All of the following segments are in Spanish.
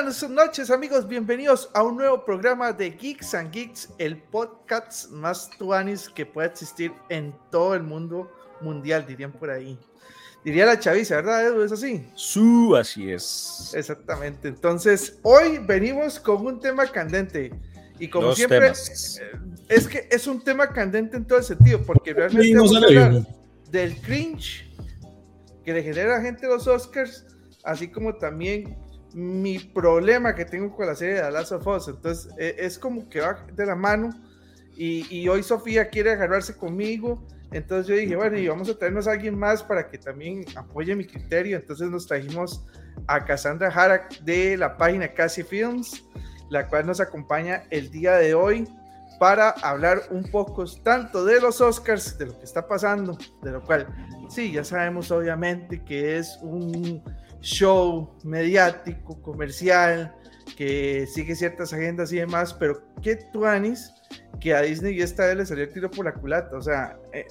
Buenas noches amigos, bienvenidos a un nuevo programa de Geeks and Geeks, el podcast más tuanis que puede existir en todo el mundo mundial, dirían por ahí. Diría la chaviza, ¿verdad, Edu? ¿Es así? Su, así es. Exactamente. Entonces, hoy venimos con un tema candente. Y como siempre, eh, es que es un tema candente en todo el sentido, porque realmente vamos a hablar del cringe que le genera a la gente los Oscars, así como también mi problema que tengo con la serie de The Last. Entonces, e, es como que va de la mano. Y, y, hoy Sofía quiere agarrarse conmigo. Entonces yo dije, bueno, y vamos a traernos a alguien más para que también apoye mi criterio. Entonces nos trajimos a Cassandra Harak de la página Casi Films, la cual nos acompaña el día de hoy para hablar un poco tanto de los Oscars, de lo que está pasando, de lo cual sí, ya sabemos obviamente que es un show mediático, comercial, que sigue ciertas agendas y demás, pero ¿qué tuanis que a Disney esta vez le salió el tiro por la culata? O sea, eh,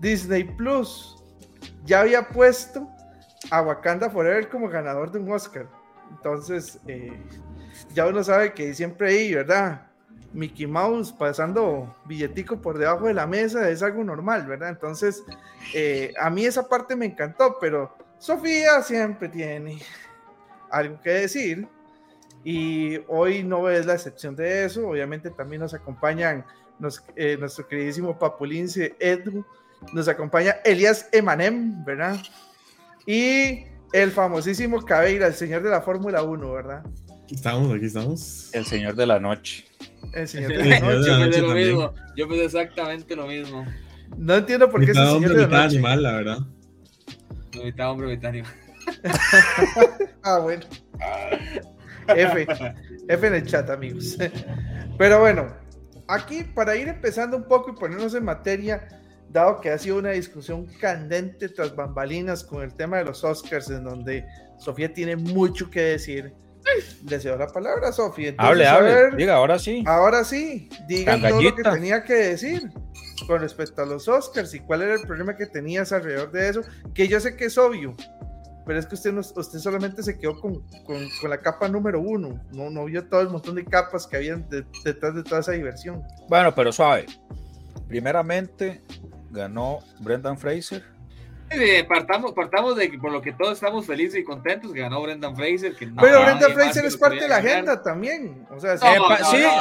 Disney Plus ya había puesto a Wakanda Forever como ganador de un Oscar. Entonces, eh, ya uno sabe que siempre ahí, ¿verdad? Mickey Mouse pasando billetico por debajo de la mesa es algo normal, ¿verdad? Entonces, eh, a mí esa parte me encantó, pero Sofía siempre tiene algo que decir y hoy no es la excepción de eso. Obviamente también nos acompañan eh, nuestro queridísimo Papulince Edu, nos acompaña Elias Emanem, ¿verdad? Y el famosísimo Cabeira, el señor de la Fórmula 1, ¿verdad? Aquí estamos, aquí estamos. El señor de la noche. El señor de la noche. Yo pensé lo mismo. Yo pensé exactamente lo mismo. No entiendo por qué es el señor de la noche. animal, la verdad. Mitad hombre, mitad ah, bueno. F. F en el chat, amigos. Pero bueno, aquí para ir empezando un poco y ponernos en materia, dado que ha sido una discusión candente tras bambalinas con el tema de los Oscars, en donde Sofía tiene mucho que decir. Le cedo la palabra, Sofía. Hable, hable. diga, ahora sí. Ahora sí. Diga todo lo que tenía que decir con respecto a los Oscars y cuál era el problema que tenías alrededor de eso, que yo sé que es obvio, pero es que usted, no, usted solamente se quedó con, con, con, la capa número uno, no, no vio todo el montón de capas que habían detrás de toda esa diversión. Bueno, pero suave. Primeramente ganó Brendan Fraser eh, partamos, partamos de que por lo que todos estamos felices y contentos que ganó Brendan Fraser. Que Pero Brendan Fraser es parte de la agenda también. O sea, sí,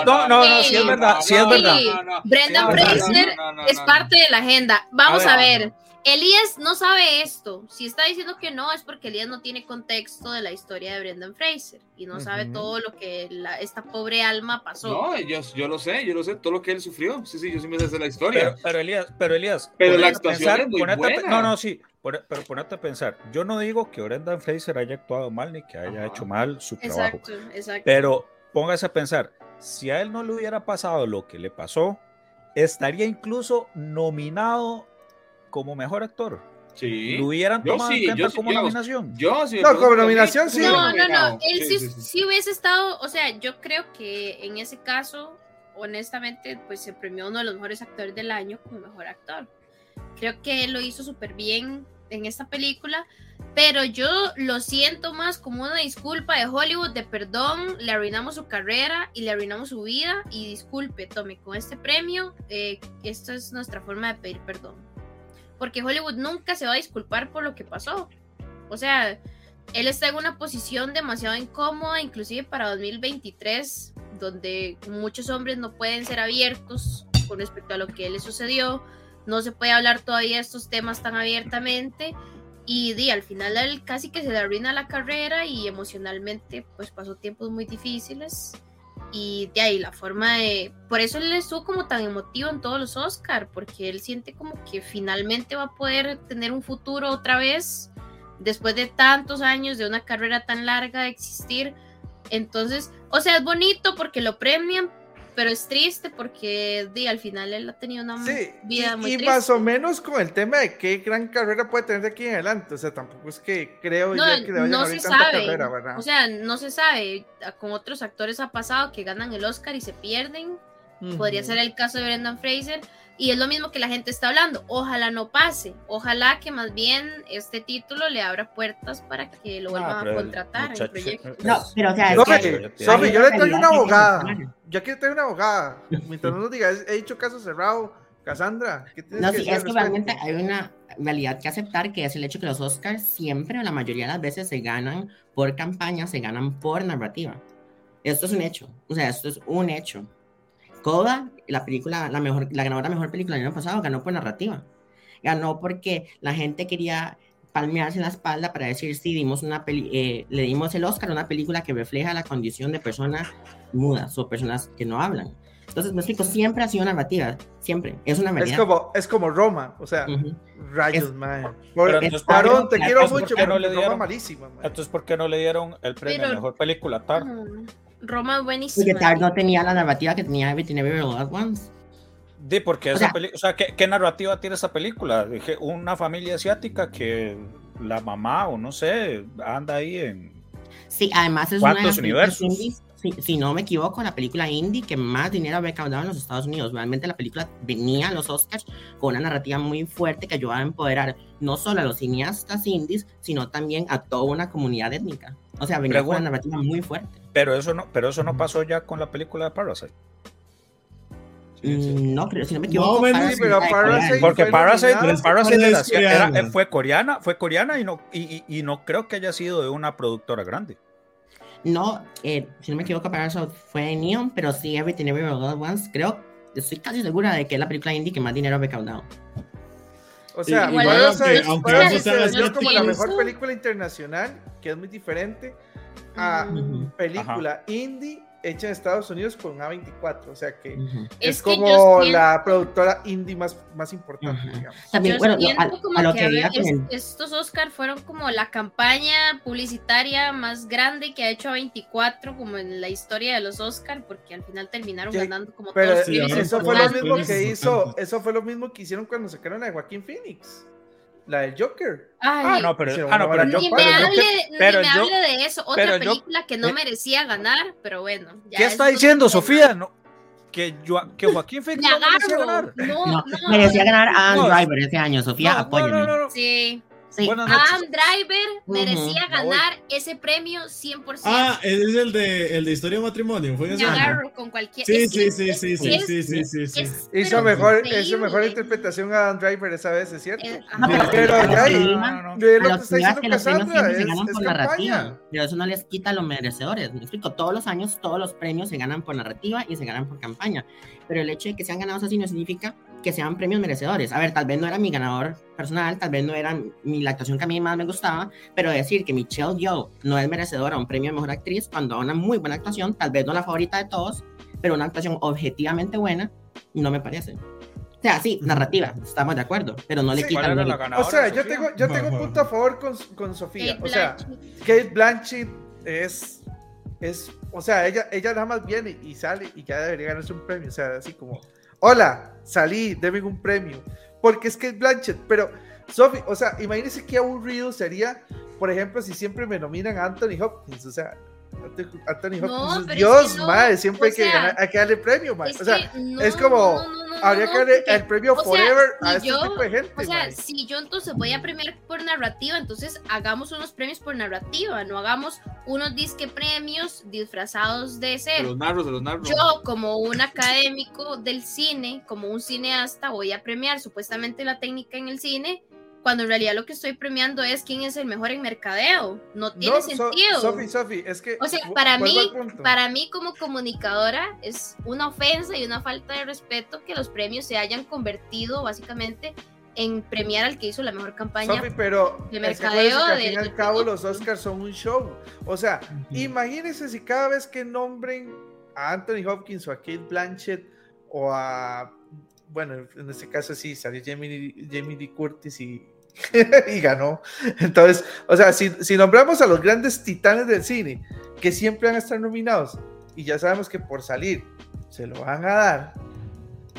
no, no, no, sí es verdad, sí es verdad. Brendan Fraser es parte de la agenda. Vamos a ver. Elías no sabe esto. Si está diciendo que no, es porque Elías no tiene contexto de la historia de Brendan Fraser y no sabe todo lo que esta pobre alma pasó. No, yo, yo, lo sé, yo lo sé, todo lo que él sufrió. Sí, sí, yo sí me sé la historia. Pero, Elías, pero Elías. Pero la actuación es muy buena. no, no, sí, pero ponerte a pensar. Yo no digo que Brendan Fraser haya actuado mal ni que haya hecho mal su trabajo. Exacto, exacto. Pero póngase a pensar, si a él no le hubiera pasado lo que le pasó, estaría incluso nominado como mejor actor. Sí. ¿Lo hubieran tomado en cuenta como nominación? Yo sí. No, como nominación sí. No, no, no. Él sí, sí, hubiese estado, o sea, yo creo que en ese caso, honestamente, pues se premió uno de los mejores actores del año como mejor actor. Creo que él lo hizo súper bien en esta película, pero yo lo siento más como una disculpa de Hollywood, de perdón, le arruinamos su carrera y le arruinamos su vida y disculpe, tome con este premio, eh, esta es nuestra forma de pedir perdón porque Hollywood nunca se va a disculpar por lo que pasó. O sea, él está en una posición demasiado incómoda, inclusive para 2023, donde muchos hombres no pueden ser abiertos con respecto a lo que le sucedió, no se puede hablar todavía de estos temas tan abiertamente y di, al final él casi que se le arruina la carrera y emocionalmente pues pasó tiempos muy difíciles y de ahí la forma de... Por eso él estuvo como tan emotivo en todos los Oscar, porque él siente como que finalmente va a poder tener un futuro otra vez, después de tantos años de una carrera tan larga de existir. Entonces, o sea, es bonito porque lo premian, pero es triste porque di, al final él ha tenido una vida muy y más o menos con el tema de qué gran carrera puede tener de aquí en adelante, o sea, tampoco es que creo no, yo que le no se sabe, carrera, ¿verdad? O sea, no se sabe, con otros actores ha pasado que ganan el Oscar y se pierden, podría ser el caso de Brendan Fraser, Y es lo mismo que la gente está hablando. Ojalá no pase. Ojalá que más bien este título le abra puertas para que lo vuelvan a contratar proyecto. No, pero o sea, Sofi, yo le traigo una abogada. Yo quiero tener una abogada. Mientras no nos diga, he dicho caso cerrado. Cassandra, ¿qué tienes No, sí, es que realmente hay una realidad que aceptar que es el hecho que los Oscars siempre, o la mayoría de las veces, se ganan por campaña, se ganan por narrativa. Esto es un hecho. O sea, esto es un hecho. Coda, la película, la mejor, la ganadora mejor película del año pasado, ganó por narrativa. Ganó porque la gente quería palmearse la espalda para decir, sí, dimos una eh, le dimos el Oscar a una película que refleja la condición de personas mudas o personas que no hablan. Entonces, me explico, siempre ha sido narrativa, siempre, es una realidad. Es como, es como Roma, o sea, rayos, man. te quiero mucho, pero no le dieron, Roma malísima. Entonces, ¿por qué no le dieron el premio a Mejor Película Tar? Roma buenísima. Porque Tar no tenía la narrativa que tenía Everything Everywhere All At Once. De porque esa película, o sea, ¿qué, narrativa tiene esa película? Una familia asiática que la mamá o no sé, anda ahí en Sí, además es ¿Cuántos universos? si, si, no me equivoco, la película indie que más dinero había recaudado en los Estados Unidos. Realmente la película venía a los Oscars con una narrativa muy fuerte que ayudaba a empoderar no solo a los cineastas indies, sino también a toda una comunidad étnica. O sea, venía con una narrativa muy fuerte. Pero eso no, pero eso no pasó ya con la película de Parasite. Mm, no, creo, si no me equivoco. porque Parasite, Parasite fue coreana, fue coreana y no, y, y, no creo que haya sido de una productora grande. No, eh, si no me equivoco, Parasite fue Neon, pero sí Everything Everywhere All At Once. Creo, estoy casi segura de que es la película indie que más dinero ha recaudado. O sea, Parasite, es como la mejor película internacional, que es muy diferente a película indie hecha en Estados Unidos con A24, o sea que es, como la productora indie más, más importante, digamos. También, bueno, a, lo que, estos Oscar fueron como la campaña publicitaria más grande que ha hecho A24 como en la historia de los Oscar, porque al final terminaron ganando como pero todos. eso fue lo mismo que hizo, eso fue lo mismo que hicieron cuando sacaron a Joaquín Phoenix. La del Joker. ah, no, pero, ah, no, pero, ni me, hable, pero ni me hable de eso. Otra película que no merecía ganar, pero bueno. ¿Qué está diciendo, Sofía? No, que, que Joaquín Phoenix no merecía ganar. No, no, merecía ganar a Anne Driver ese año, Sofía, apóyame. Sí. Adam Driver merecía ganar ese premio 100%. Ah, es el de, el de historia de matrimonio. ¿Fue ese? con cualquier. Sí, sí, sí, sí, sí, sí, sí, sí, Hizo mejor, hizo mejor interpretación a Adam Driver esa vez, es cierto. Eh, pero ya ahí, lo que está diciendo Cassandra es, se ganan por narrativa. Pero eso no les quita a los merecedores. Me explico, todos los años todos los premios se ganan por narrativa y se ganan por campaña. Pero el hecho de que sean ganados así no significa que sean premios merecedores. A ver, tal vez no era mi ganador personal, tal vez no era mi, la actuación que a mí más me gustaba, pero decir que Michelle Yeoh no es merecedora a un premio de mejor actriz cuando una muy buena actuación, tal vez no la favorita de todos, pero una actuación objetivamente buena, no me parece. O sea, sí, narrativa, estamos de acuerdo, pero no le quita el O sea, yo tengo, yo tengo un punto a favor con, con Sofía. o sea, Kate Blanchett es, es, o sea, ella, ella nada más viene y sale y ya debería ganarse un premio. O sea, así como, hola, salí, deben un premio. Porque es que es Blanchett, pero Sophie, o sea, imagínense qué aburrido sería, por ejemplo, si siempre me nominan a Anthony Hopkins, o sea, Anthony Hopkins, Dios, madre, siempre hay, que ganar, hay que darle premio, madre. o sea, es como, habría que darle el premio Forever a este tipo de gente. O sea, si yo entonces voy a premiar por narrativa, entonces hagamos unos premios por narrativa, no hagamos unos disque premios disfrazados de ser. De los narros, de los narros. Yo, como un académico del cine, como un cineasta, voy a premiar supuestamente la técnica en el cine cuando en realidad lo que estoy premiando es quién es el mejor en mercadeo. No tiene sentido. Sofi, Sofi, es que. O sea, para mí, para mí como comunicadora es una ofensa y una falta de respeto que los premios se hayan convertido básicamente en premiar al que hizo la mejor campaña Sophie, pero de mercadeo. al fin y al cabo, los Oscars son un show. O sea, imagínense si cada vez que nombren a Anthony Hopkins o a Kate Blanchett o a bueno, en este caso sí, salió Jamie, Jamie Lee Curtis y y ganó. Entonces, o sea, si, si, nombramos a los grandes titanes del cine, que siempre van a estar nominados, y ya sabemos que por salir se lo van a dar,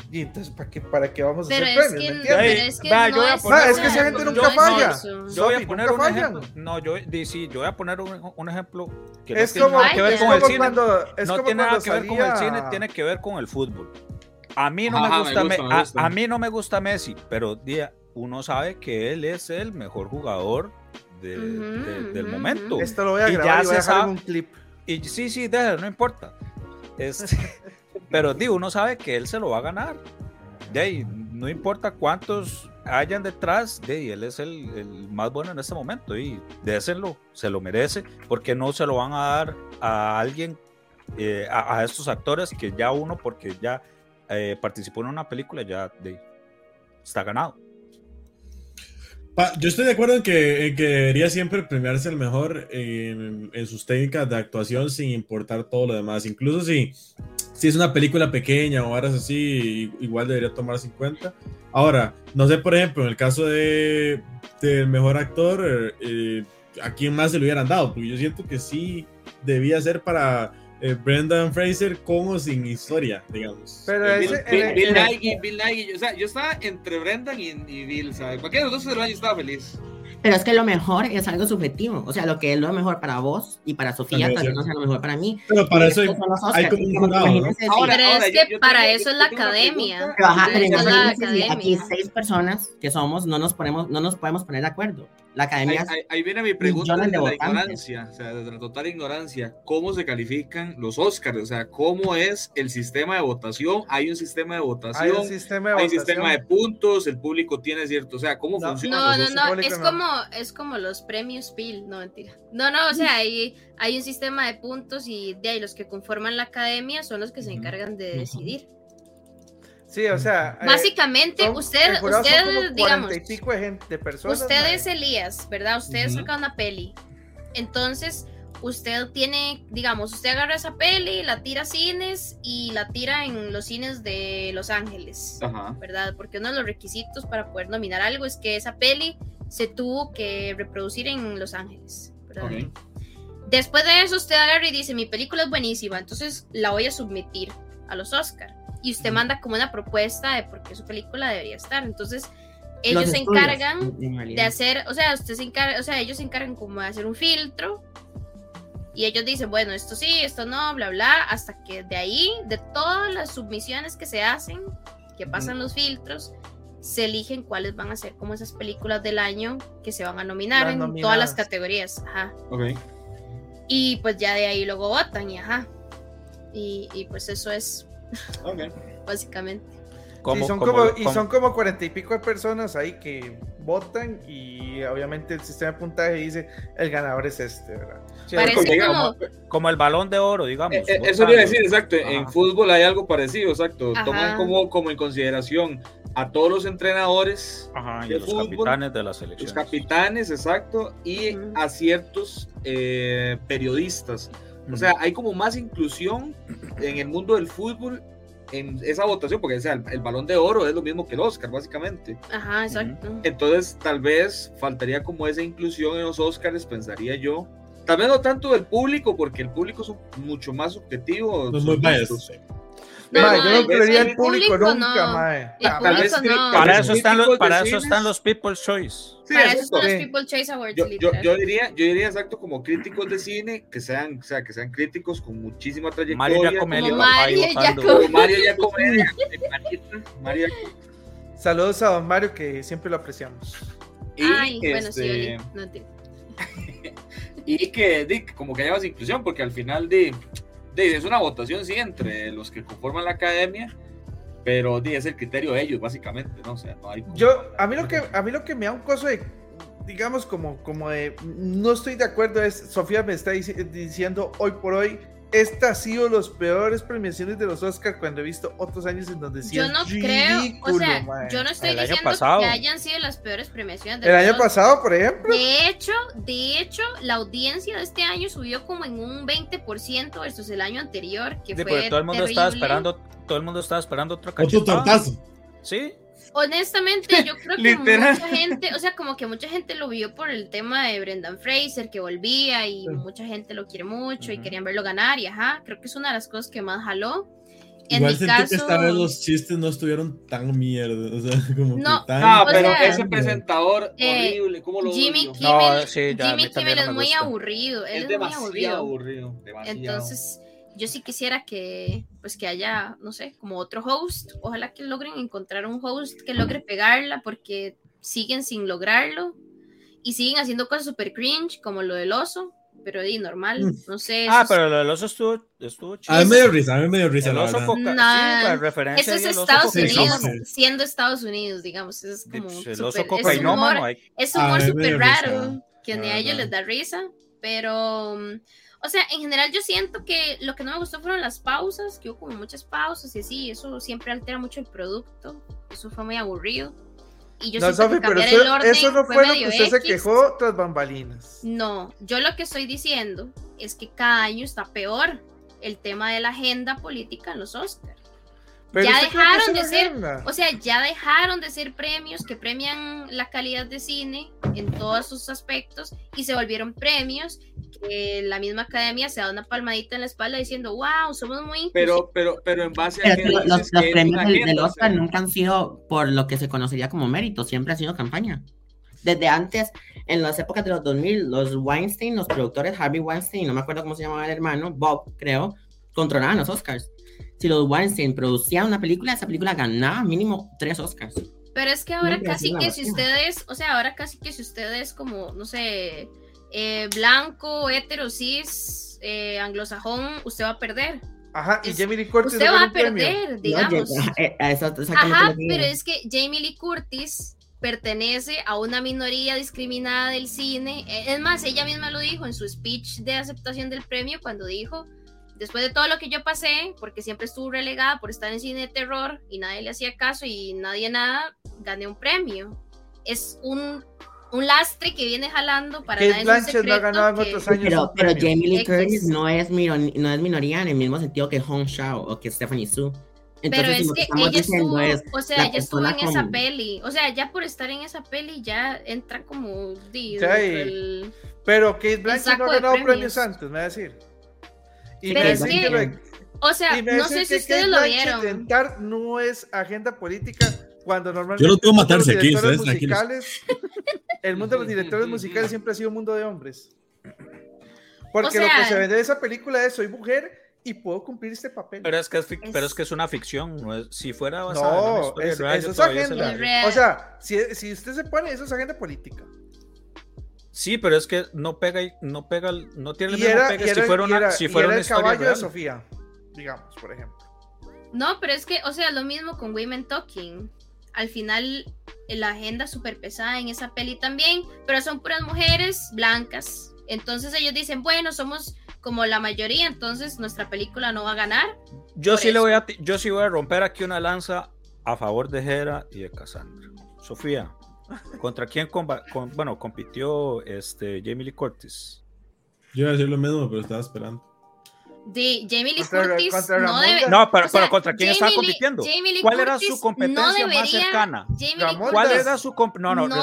y entonces, ¿para qué, para qué vamos a hacer premios? es que, no es, es que esa gente nunca falla. Yo voy a poner un ejemplo. No, yo, sí, yo voy a poner un, un ejemplo que no tiene nada que ver con el cine. no tiene nada que ver con el cine, tiene que ver con el fútbol. A mí no me, gusta, A, mí no me gusta Messi, pero uno sabe que él es el mejor jugador del momento. Esto lo voy a grabar y, voy a dejar un clip. Y sí, sí, déjalo, no importa. Este, pero digo, uno sabe que él se lo va a ganar. De ahí, no importa cuántos hayan detrás, de ahí, él es el, más bueno en este momento y déselo, se lo merece, porque no se lo van a dar a alguien, eh, a, estos actores que ya uno, porque ya eh, participó en una película, ya de, está ganado. Yo estoy de acuerdo en que, debería siempre premiarse el mejor en, en, sus técnicas de actuación sin importar todo lo demás. Incluso si si es una película pequeña o horas así, igual debería tomar 50. Ahora, no sé, por ejemplo, en el caso de del mejor actor, eh, ¿a quién más se lo hubieran dado? Porque yo siento que sí debía ser para eh, Brendan Fraser como sin historia, digamos. Pero eh, Bill, Bill, Nighy, Bill Nighy, o sea, yo estaba entre Brendan y, y Bill, ¿sabes? Cualquiera de los dos yo estaba feliz. Pero es que lo mejor es algo subjetivo. O sea, lo que es lo mejor para vos y para Sofía vez no sea lo mejor para mí. Pero para eso hay, como un jurado. Pero es que para eso es la academia. Pero, aquí seis personas que somos no nos ponemos, no nos podemos poner de acuerdo. La academia. Ahí, viene mi pregunta desde la ignorancia, o sea, desde la total ignorancia. ¿Cómo se califican los Oscars? O sea, ¿cómo es el sistema de votación? Hay un sistema de votación, hay un sistema de, hay sistema de puntos, el público tiene cierto, o sea, ¿cómo funciona? No, no, no, es como, es como los premios PIL, no mentira. No, no, o sea, hay, hay un sistema de puntos y de ahí los que conforman la academia son los que se encargan de decidir. Sí, o sea. Eh, Básicamente, usted, usted digamos. Y pico de, gente, personas, usted es Elías, ¿verdad? Usted saca una peli. Entonces, usted tiene, digamos, usted agarra esa peli, la tira a cines y la tira en los cines de Los Ángeles, ¿verdad? Porque uno de los requisitos para poder nominar algo es que esa peli se tuvo que reproducir en Los Ángeles, ¿verdad? Después de eso, usted agarra y dice: Mi película es buenísima, entonces la voy a submitir a los Oscars y usted manda como una propuesta de por qué su película debería estar. Entonces, ellos se encargan de hacer, o sea, usted se encarga, o sea, ellos se encargan como de hacer un filtro y ellos dicen, bueno, esto sí, esto no, bla, bla, hasta que de ahí, de todas las submisiones que se hacen, que pasan los filtros, se eligen cuáles van a ser como esas películas del año que se van a nominar en todas las categorías. Ajá. Y pues ya de ahí luego votan y ajá. Y, y pues eso es Básicamente. son como, y son como cuarenta y pico de personas ahí que votan y obviamente el sistema de puntaje dice el ganador es este, ¿verdad? como... el balón de oro, digamos. Eh, eh, eso quiere decir, exacto. En fútbol hay algo parecido, exacto. Toman como, como en consideración a todos los entrenadores y los capitanes de la selección. Los capitanes, exacto, y a ciertos eh, periodistas. O sea, hay como más inclusión en el mundo del fútbol en esa votación, porque sea, el, balón de oro es lo mismo que el Oscar, básicamente. Ajá, exacto. Entonces, tal vez faltaría como esa inclusión en los Oscars, pensaría yo. Tal vez no tanto del público, porque el público es mucho más subjetivo. Pues muy no, yo no creería el público, nunca, mae. Para eso están los, para eso están los People's Choice. para eso están los People's Choice Awards. Yo, yo, yo, diría, yo diría exacto como críticos de cine que sean, o sea, que sean críticos con muchísima trayectoria. Mario Giacomelli, Mario Mario Giacomelli, Mario Saludos a don Mario que siempre lo apreciamos. Y Ay, bueno, sí, este, no te... y que, Dick, como que haya más inclusión, porque al final de es una votación, sí, entre los que conforman la academia, pero es el criterio de ellos, básicamente, ¿no? O sea, no hay... Yo, a mí lo que, a mí lo que me da un coso de, digamos, como, como de, no estoy de acuerdo es, Sofía me está diciendo hoy por hoy, esta ha sido los peores premiaciones de los Oscars cuando he visto otros años en donde sí Yo no creo, o sea, yo no estoy diciendo que hayan sido las peores premiaciones. De el año pasado, por ejemplo. De hecho, de hecho, la audiencia de este año subió como en un 20% versus el año anterior, que fue todo el mundo estaba esperando, todo el mundo estaba esperando otro cachetazo. Otro tortazo. Sí. Honestamente, yo creo que mucha gente, o sea, como que mucha gente lo vio por el tema de Brendan Fraser, que volvía y mucha gente lo quiere mucho y querían verlo ganar y ajá, creo que es una de las cosas que más jaló. En Igual mi caso, que esta vez los chistes no estuvieron tan mierda, o sea, como no, que tan... Ah, pero ese presentador eh, horrible, ¿cómo lo Jimmy Kimmel, no, sí, Jimmy Kimmel es muy aburrido, él es, demasiado muy aburrido. aburrido demasiado. Entonces, yo sí quisiera que pues que haya, no sé, como otro host. Ojalá que logren encontrar un host que logre pegarla porque siguen sin lograrlo y siguen haciendo cosas super cringe como lo del oso pero di normal, mm. no sé. Ah, pero lo del oso estuvo, estuvo chido. A mí me dio risa, a mí me dio risa. El oso coca, sí, Eso es Estados Unidos, siendo Estados Unidos, digamos. Es como el oso cocainómano. Es un humor súper raro, que ni a ellos les da risa, pero... Mm, o sea, en general yo siento que lo que no me gustó fueron las pausas, que hubo como muchas pausas y así, eso siempre altera mucho el producto, eso fue muy aburrido. Y yo no, Sophie, pero eso, no fue, lo que usted se quejó tras bambalinas. No, yo lo que estoy diciendo es que cada año está peor el tema de la agenda política en los Oscars. Ya dejaron de ser, o sea, ya dejaron de ser premios que premian la calidad de cine en todos sus aspectos y se volvieron premios que la misma academia se da una palmadita en la espalda diciendo, wow, somos muy Pero, pero, pero en base a los, premios del, Oscar nunca han sido por lo que se conocería como mérito, siempre ha sido campaña. Desde antes, en las épocas de los 2000, los Weinstein, los productores Harvey Weinstein, no me acuerdo cómo se llamaba el hermano, Bob, creo, controlaban los Oscars. Si los Weinstein producían una película, esa película ganaba mínimo tres Oscars. Pero es que ahora casi que si ustedes, o sea, ahora casi que si ustedes como, no sé, eh, blanco, hetero, cis, eh, anglosajón, usted va a perder. Ajá, y Jamie Lee Curtis. Usted va a perder, digamos. Eh, Ajá, pero es que Jamie Lee Curtis pertenece a una minoría discriminada del cine. Es más, ella misma lo dijo en su speech de aceptación del premio cuando dijo, después de todo lo que yo pasé, porque siempre estuvo relegada por estar en cine de terror y nadie le hacía caso y nadie nada, gané un premio. Es un un lastre que viene jalando para Kate Blanchett no ha ganado en otros años. Pero, pero Jamie Lee Curtis no es, no es minoría en el mismo sentido que Hong Shao o que Stephanie Su. pero es que, ella estuvo, o sea, ella estuvo en esa peli. O sea, ya por estar en esa peli ya entra como. Di, pero Kate Blanchett no ha ganado premios. antes, me va a decir. Y pero es que, o sea, no sé si ustedes lo vieron. no es agenda política cuando normalmente. Yo lo tengo matarse aquí, musicales, El mundo de los directores musicales siempre ha sido un mundo de hombres. Porque lo que se ve de esa película es: soy mujer y puedo cumplir este papel. Pero es que es, pero es, que es una ficción, no es, si fuera basada no, es, eso es agenda. O sea, si, si usted se pone, eso es agenda política. Sí, pero es que no pega, no pega, no tiene el mismo pega si fuera una, si fuera una el caballo de Sofía, digamos, por ejemplo. No, pero es que, o sea, lo mismo con Women Talking al final la agenda súper pesada en esa peli también, pero son puras mujeres blancas. Entonces ellos dicen, bueno, somos como la mayoría, entonces nuestra película no va a ganar. Yo sí le voy a yo sí voy a romper aquí una lanza a favor de Hera y de Cassandra. Sofía, ¿contra quién bueno, compitió este Jamie Lee Curtis? Yo iba a decir lo mismo, pero estaba esperando de Jamie Lee Curtis no debe, No, pero, pero ¿contra quién estaba compitiendo? ¿Cuál era su competencia más cercana? ¿Cuál era su no, no, no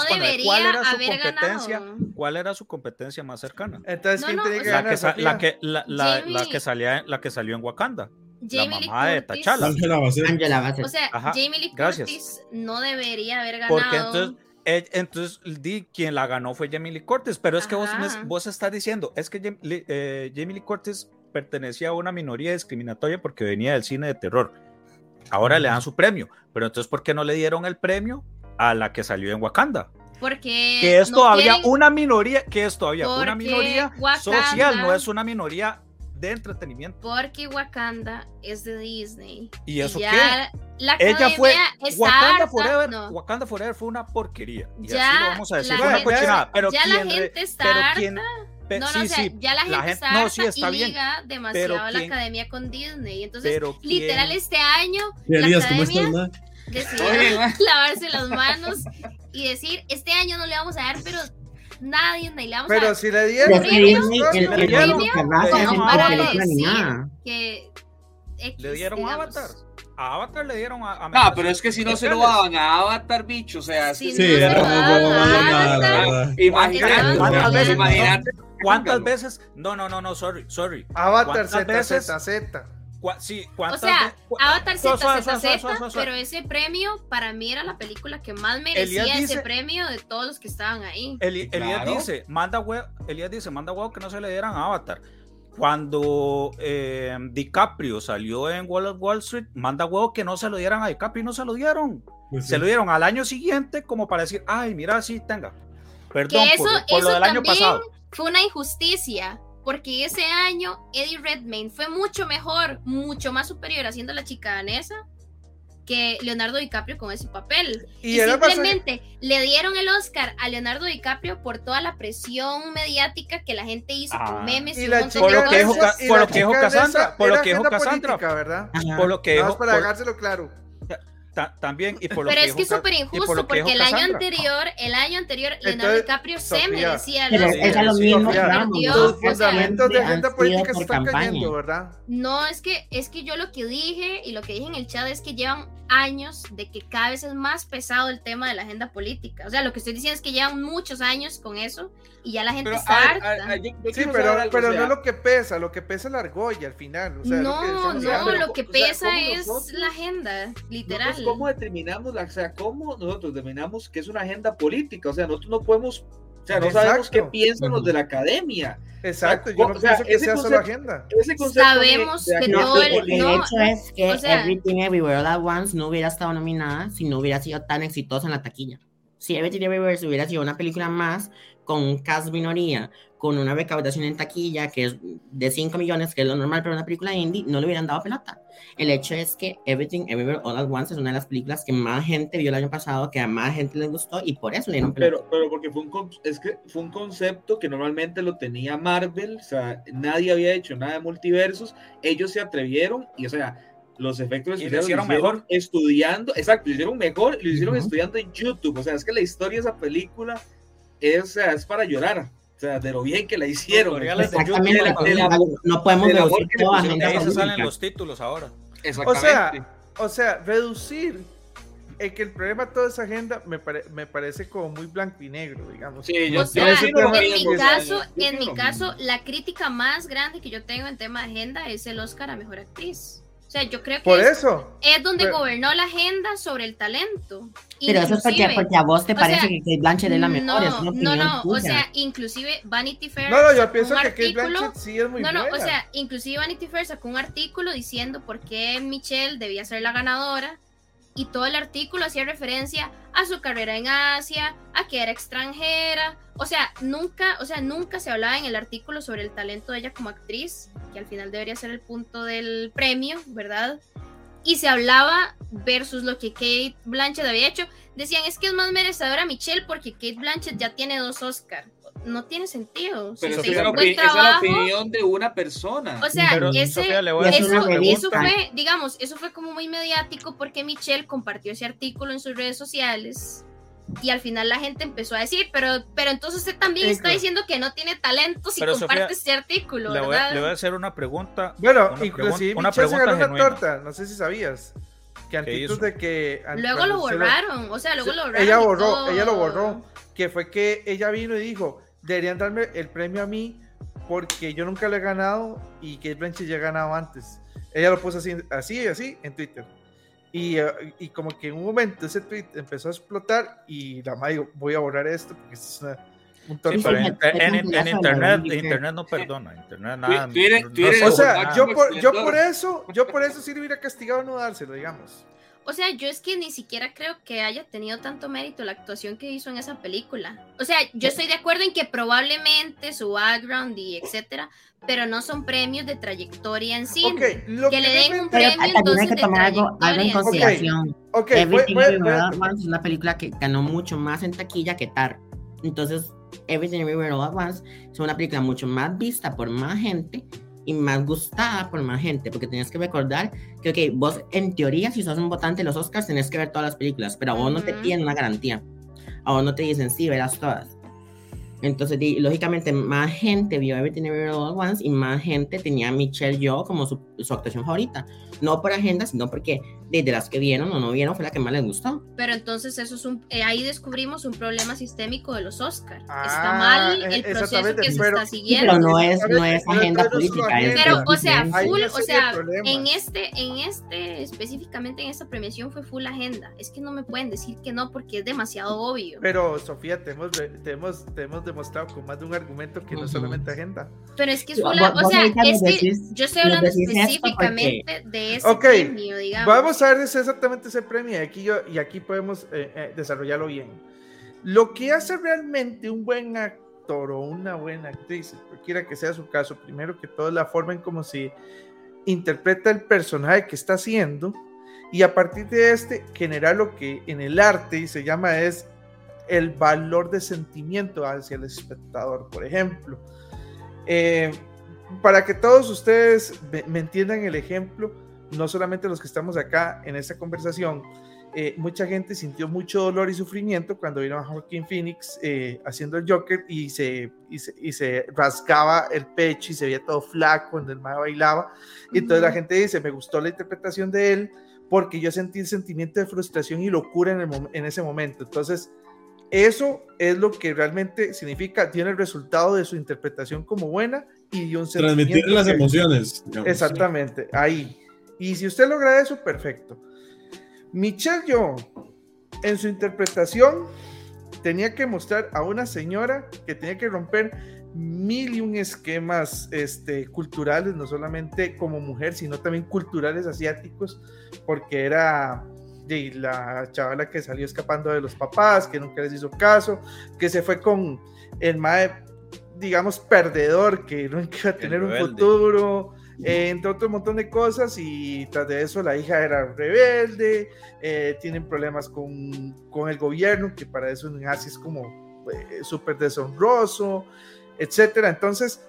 ¿Cuál era su competencia? ¿Cuál era su competencia más cercana? Entonces, ¿quién tiene que la, que la, que, la, la, la, que salía, la que salió en Wakanda. Jamie la mamá de T'Challa. Angela O sea, Jamie Lee Curtis no debería haber ganado. Porque entonces entonces, di, quien la ganó fue Jamie Lee Curtis, pero es que vos, vos estás diciendo, es que Jamie, eh, Jamie Lee Curtis pertenecía a una minoría discriminatoria porque venía del cine de terror. Ahora le dan su premio, pero entonces, ¿por qué no le dieron el premio a la que salió en Wakanda? Porque que es todavía una minoría, que es todavía una minoría social, no es una minoría de entretenimiento. Porque Wakanda es de Disney. ¿Y eso qué? La Ella fue Wakanda Forever, Wakanda Forever fue una porquería. Y ya así lo vamos a decir, fue una cochinada. Pero ya la gente está no, no, o sea, ya la gente, está no, sí, está y liga demasiado la academia con Disney. Entonces, literal, este año la academia decidió lavarse las manos y decir, este año no le vamos a dar, pero le vamos pero a si le dieron, le dieron, que le dieron Avatar. A Avatar le dieron a, No, pero es que si no se lo daban a Avatar, bicho, o sea, sí, era Imagínate, ¿Cuántas veces? No, no, no, no, sorry, sorry. Avatar Z, Sí, ¿cuántas O sea, Avatar Z, pero ese premio para mí era la película que más merecía ese premio de todos los que estaban ahí. Elías dice, manda huevo, Elías dice, manda huevo que no se le dieran a Avatar. cuando eh, DiCaprio salió en Wall of Wall Street, manda huevo que no se lo dieran a DiCaprio y no se lo dieron. Pues se lo dieron al año siguiente como para decir, ay, mira, sí, tenga. Perdón por, lo del año pasado. Fue una injusticia, porque ese año Eddie Redmayne fue mucho mejor, mucho más superior haciendo la chica danesa que Leonardo DiCaprio con ese papel. Y, simplemente le dieron el Oscar a Leonardo DiCaprio por toda la presión mediática que la gente hizo con ah. memes y, un por, lo que dijo, por lo que dijo Cassandra, por lo que dijo Cassandra, ¿verdad? Por lo que dijo, para también y por lo pero que es que es súper injusto porque el año anterior el año anterior Leonardo DiCaprio se merecía pero es lo mismo los fundamentos de agenda política se están cayendo verdad no es que es que yo lo que dije y lo que dije en el chat es que llevan años de que cada vez es más pesado el tema de la agenda política. O sea lo que estoy diciendo es que llevan muchos años con eso y ya la gente está harta. sí pero, pero no es lo que pesa lo que pesa es la argolla al final o sea, no no lo que pesa es la agenda literal cómo determinamos, o sea, cómo nosotros determinamos que es una agenda política, o sea, nosotros no podemos, o sea, no sabemos qué piensan los de la academia. Exacto, yo no pienso que sea solo agenda. Sabemos que no, el, hecho es que Everything Everywhere All At Once no hubiera estado nominada si no hubiera sido tan exitosa en la taquilla. Si Everything Everywhere hubiera sido una película más con un cast minoría, con una recaudación en taquilla que es de 5 millones, que es lo normal para una película indie, no le hubieran dado pelota. El hecho es que Everything Everywhere All at Once es una de las películas que más gente vio el año pasado, que a más gente le gustó y por eso le dieron pelota. Pero, pero porque fue un, es que fue un concepto que normalmente lo tenía Marvel, o sea, nadie había hecho nada de multiversos, ellos se atrevieron y, o sea, los efectos especiales lo hicieron, mejor estudiando, exacto, lo hicieron mejor, lo hicieron estudiando en YouTube, o sea, es que la historia de esa película es, es para llorar de lo bien que la hicieron. no podemos decir que salen los títulos ahora. O sea, o sea, reducir el que el problema de toda esa agenda me, me parece como muy blanco y negro, digamos. en mi caso, en mi caso, la crítica más grande que yo tengo en tema de agenda es el Oscar a Mejor Actriz sea, yo creo que Por es, eso. es donde gobernó la agenda sobre el talento. Pero eso es porque, porque, a vos te parece que Kate Blanchett es la mejor. No, no, no, o sea, inclusive Vanity Fair. No, no, yo pienso que Kate Blanchett sí es muy No, no, o sea, inclusive Vanity Fair sacó un artículo diciendo por qué Michelle debía ser la ganadora y todo el artículo hacía referencia a su carrera en Asia, a que era extranjera, o sea, nunca, o sea, nunca se hablaba en el artículo sobre el talento de ella como actriz, que al final debería ser el punto del premio, ¿verdad? Y se hablaba versus lo que Kate Blanchett había hecho. Decían, es que es más merecedora Michelle porque Kate Blanchett ya tiene dos Oscars no tiene sentido. Pero esa, es la opinión de una persona. O sea, ese, eso, eso fue, digamos, eso fue como muy mediático porque Michelle compartió ese artículo en sus redes sociales y al final la gente empezó a decir, pero, pero entonces usted también está diciendo que no tiene talento si comparte este artículo, le voy, le voy, a hacer una pregunta. Bueno, inclusive una pregunta, una, una torta, no sé si sabías. Que antes de que... Luego lo borraron, o sea, luego lo borraron. Ella borró, ella lo borró, que fue que ella vino y dijo, deberían darme el premio a mí porque yo nunca lo he ganado y Kate Blanchett ya ha ganado antes. Ella lo puso así, así, así en Twitter. Y, eh, y como que en un momento ese tweet empezó a explotar y la madre dijo, voy a borrar esto porque es una, un en, en, internet, internet no perdona, internet nada. o sea, yo por, yo por eso, yo por eso sí le hubiera castigado no dárselo, digamos. O sea, yo es que ni siquiera creo que haya tenido tanto mérito la actuación que hizo en esa película. O sea, yo estoy de acuerdo en que probablemente su background y etcétera, pero no son premios de trayectoria en sí. que, le den un premio entonces que tomar algo, en consideración. Okay, Everything es una película que ganó mucho más en taquilla que Tar. Entonces, Everything Everywhere All At Once es una película mucho más vista por más gente y más gustada por más gente, porque tenías que recordar que, ok, vos en teoría, si sos un votante de los Oscars, tenés que ver todas las películas, pero a vos no te piden una garantía, a vos no te dicen, sí, verás todas. Entonces, lógicamente, más gente vio Everything Everywhere All At Once y más gente tenía a Michelle Yeoh como su, su, actuación favorita. No por agenda, sino porque desde las que vieron o no vieron fue la que más les gustó. Pero entonces eso es un, eh, ahí descubrimos un problema sistémico de los Oscars. está ah, mal el eh, proceso que se está siguiendo. pero no es, no es agenda política. pero, o sea, full, o sea, en este, en este, específicamente en esta premiación fue full agenda. Es que no me pueden decir que no porque es demasiado obvio. Pero, Sofía, tenemos, tenemos, tenemos demostrado con más de un argumento que no solamente agenda. Pero es que es una, o sea, es que yo estoy hablando específicamente de ese premio, digamos. Vamos a ver exactamente ese premio y aquí, yo, y aquí podemos eh, eh, desarrollarlo bien. Lo que hace realmente un buen actor o una buena actriz, cualquiera que sea su caso, primero que todo la forma en cómo se interpreta el personaje que está haciendo y a partir de este generar lo que en el arte se llama es el valor de sentimiento hacia el espectador, por ejemplo. Eh, para que todos ustedes me, entiendan el ejemplo, no solamente los que estamos acá en esta conversación, eh, mucha gente sintió mucho dolor y sufrimiento cuando vino a Joaquín Phoenix eh, haciendo el Joker y se, y se, rasgaba el pecho y se veía todo flaco cuando el mago bailaba. Y entonces la gente dice, me gustó la interpretación de él porque yo sentí el sentimiento de frustración y locura en, el, en ese momento. Entonces, eso es lo que realmente significa, tiene el resultado de su interpretación como buena y un Transmitir las emociones. Exactamente, ahí. Y si usted logra eso, perfecto. Michelle yo en su interpretación, tenía que mostrar a una señora que tenía que romper mil y un esquemas este, culturales, no solamente como mujer, sino también culturales asiáticos, porque era y la chavala que salió escapando de los papás, que nunca les hizo caso, que se fue con el mae, digamos, perdedor, que nunca iba a tener un futuro, eh, entre otro montón de cosas, y tras de eso la hija era rebelde, eh, tienen problemas con, con, el gobierno, que para eso en Asia es como eh, súper deshonroso, etcétera. Entonces,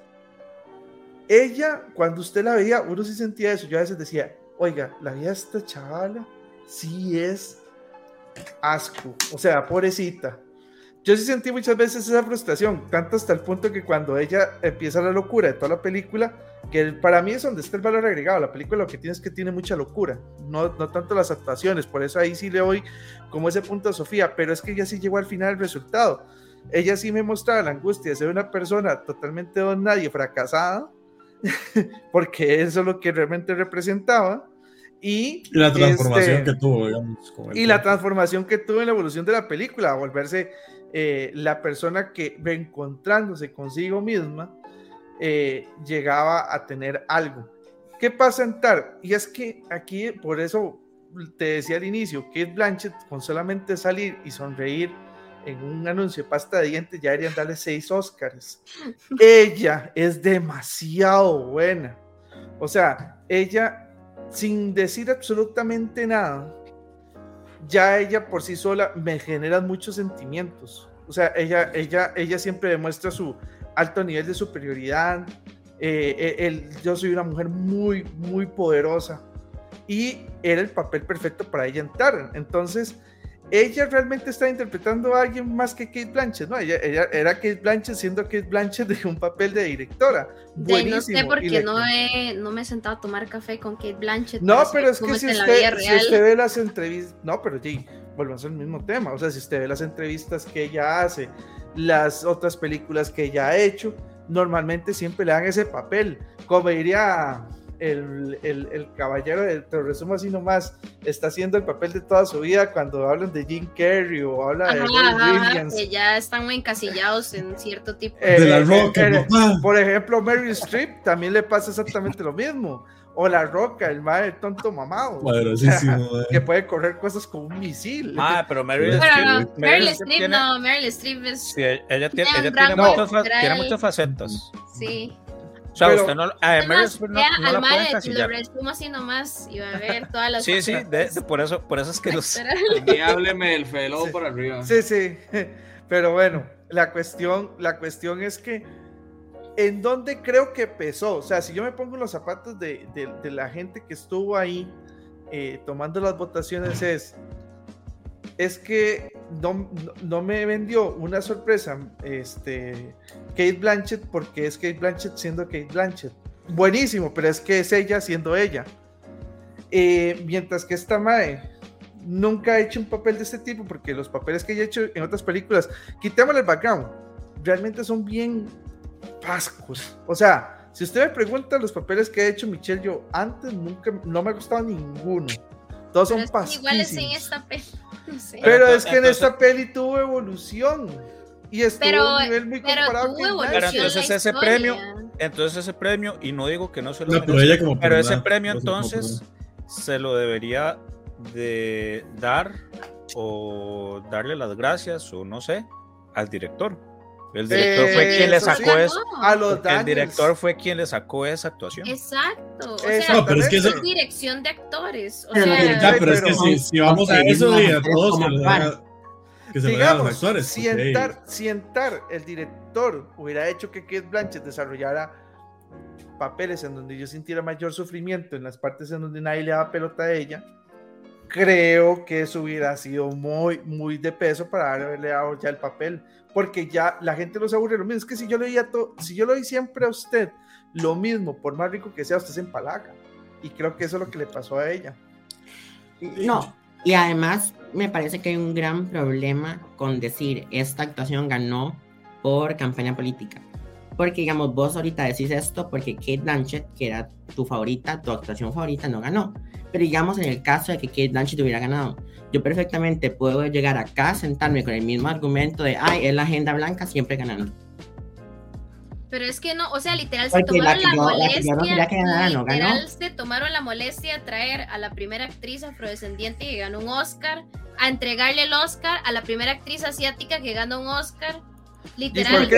ella, cuando usted la veía, uno sí sentía eso. Yo a veces decía, oiga, la vida de esta chavala sí es asco. O sea, pobrecita. Yo sí sentí muchas veces esa frustración, tanto hasta el punto que cuando ella empieza la locura de toda la película, que para mí es donde está el valor agregado. La película lo que tiene es que tiene mucha locura, no, no tanto las actuaciones, por eso ahí sí le doy como ese punto a Sofía, pero es que ella sí llegó al final del resultado. Ella sí me mostraba la angustia de ser una persona totalmente don nadie, fracasada, porque eso es lo que realmente representaba y, la transformación este, que tuvo, digamos. y la transformación que tuvo en la evolución de la película, a volverse eh, la persona que reencontrándose consigo misma, eh, llegaba a tener algo. ¿Qué pasa en Tar? Y es que aquí, por eso te decía al inicio, Kate Blanchett, con solamente salir y sonreír en un anuncio de pasta de dientes, ya deberían darle seis Oscars. ella es demasiado buena. O sea, ella sin decir absolutamente nada, ya ella por sí sola me genera muchos sentimientos. O sea, ella, ella, ella siempre demuestra su alto nivel de superioridad. Eh, yo soy una mujer muy, muy poderosa. Y era el papel perfecto para ella entrar. Entonces, ella realmente está interpretando a alguien más que Kate Blanchett, ¿no? Ella, era Kate Blanchett siendo Kate Blanchett de un papel de directora. Buenísimo. no sé porque no, no me he sentado a tomar café con Kate Blanchett. No, pero es que si usted, si usted, ve las entrevistas, no, pero sí, volvemos al mismo tema, o sea, si usted ve las entrevistas que ella hace, las otras películas que ella ha hecho, normalmente siempre le dan ese papel, como diría el, el, el caballero, te lo resumo así nomás, está haciendo el papel de toda su vida cuando hablan de Jim Carrey o habla de Williams. Que ya están muy encasillados en cierto tipo de... de la roca, eh, por ejemplo, Mary Streep también le pasa exactamente lo mismo. O la roca, el madre tonto mamado. que puede correr cosas como un misil. Ah, pero Meryl Streep. No, Meryl Streep no, Meryl Streep es. Sí, ella tiene, ella tiene, muchas, tiene facetas. Sí. O sea, usted no, a Además, no, no la puede encasillar. Lo resumo así nomás y va a ver todas las Sí, sí, de, de, por, eso, por eso es que los... Y hábleme del felo sí. por arriba. Sí, sí, pero bueno, la cuestión, la cuestión es que en dónde creo que pesó, o sea, si yo me pongo los zapatos de, de, de la gente que estuvo ahí eh, tomando las votaciones es, es que no, no, me vendió una sorpresa este, Kate Blanchett porque es Kate Blanchett siendo Kate Blanchett. Buenísimo, pero es que es ella siendo ella. Eh, mientras que esta Mae nunca ha hecho un papel de este tipo porque los papeles que ella ha hecho en otras películas, quitémosle el background, realmente son bien pascos. O sea, si usted me pregunta los papeles que ha hecho Michelle, yo antes nunca, no me ha gustado ninguno. Todos son pascos. Igual es en esta peli. Pero es que en esta peli tuvo evolución. Y estuvo pero, a un nivel muy comparado pero, pero entonces ese premio, entonces ese premio, y no digo que no se lo no, pero, pero ese premio entonces se lo debería de dar o darle las gracias o no sé al director. El director fue quien le sacó eso. A los el director fue quien le sacó esa actuación. Exacto. O sea, no, pero es que es dirección de actores. O pero, sea, pero, es que si, si vamos a eso y a todos que se digamos, los actores. Si entrar, si entrar el director hubiera hecho que Kate Blanchett desarrollara papeles en donde yo sintiera mayor sufrimiento en las partes en donde nadie le daba pelota a ella, creo que eso hubiera sido muy, muy de peso para haberle dado ya el papel, porque ya la gente los aburre lo mismo. Es que si yo le todo, si yo doy siempre a usted lo mismo, por más rico que sea, usted se empalaga. Y creo que eso es lo que le pasó a ella. No, y además me parece que hay un gran problema con decir esta actuación ganó por campaña política. Porque, digamos, vos ahorita decís esto porque Kate Blanchett, que era tu favorita, tu actuación favorita, no ganó. Pero digamos, en el caso de que Kate Blanchett hubiera ganado, yo perfectamente puedo llegar acá, sentarme con el mismo argumento de, ay, es la agenda blanca, siempre ganando. Pero es que no, o sea, literal se tomaron la, molestia. literal se tomaron la molestia de traer a la primera actriz afrodescendiente que ganó un Oscar, a entregarle el Oscar a la primera actriz asiática que ganó un Oscar Literal.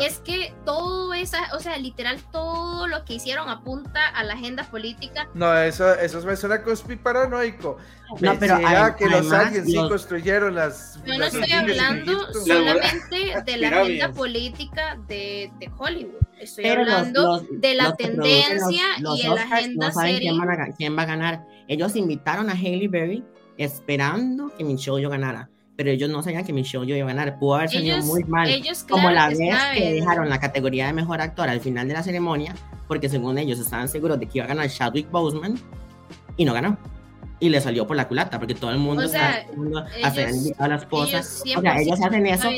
Es que todo esa, o sea, literal, todo lo que hicieron apunta a la agenda política. No, eso, eso me suena conspi paranoico. No, pero que los aliens sí construyeron las. Yo no estoy hablando solamente de la agenda política de, de Hollywood. Estoy hablando de la tendencia y de la agenda no Quién, quién va a ganar. Ellos invitaron a Haley Berry esperando que Michelle ganara pero ellos no sabían que Michelle yo iba a ganar. Pudo haber salido muy mal. como la vez que dejaron la categoría de mejor actor al final de la ceremonia, porque según ellos estaban seguros de que iba a ganar Chadwick Boseman y no ganó. Y le salió por la culata, porque todo el mundo o sea, hacer a las cosas. o sea, ellos hacen eso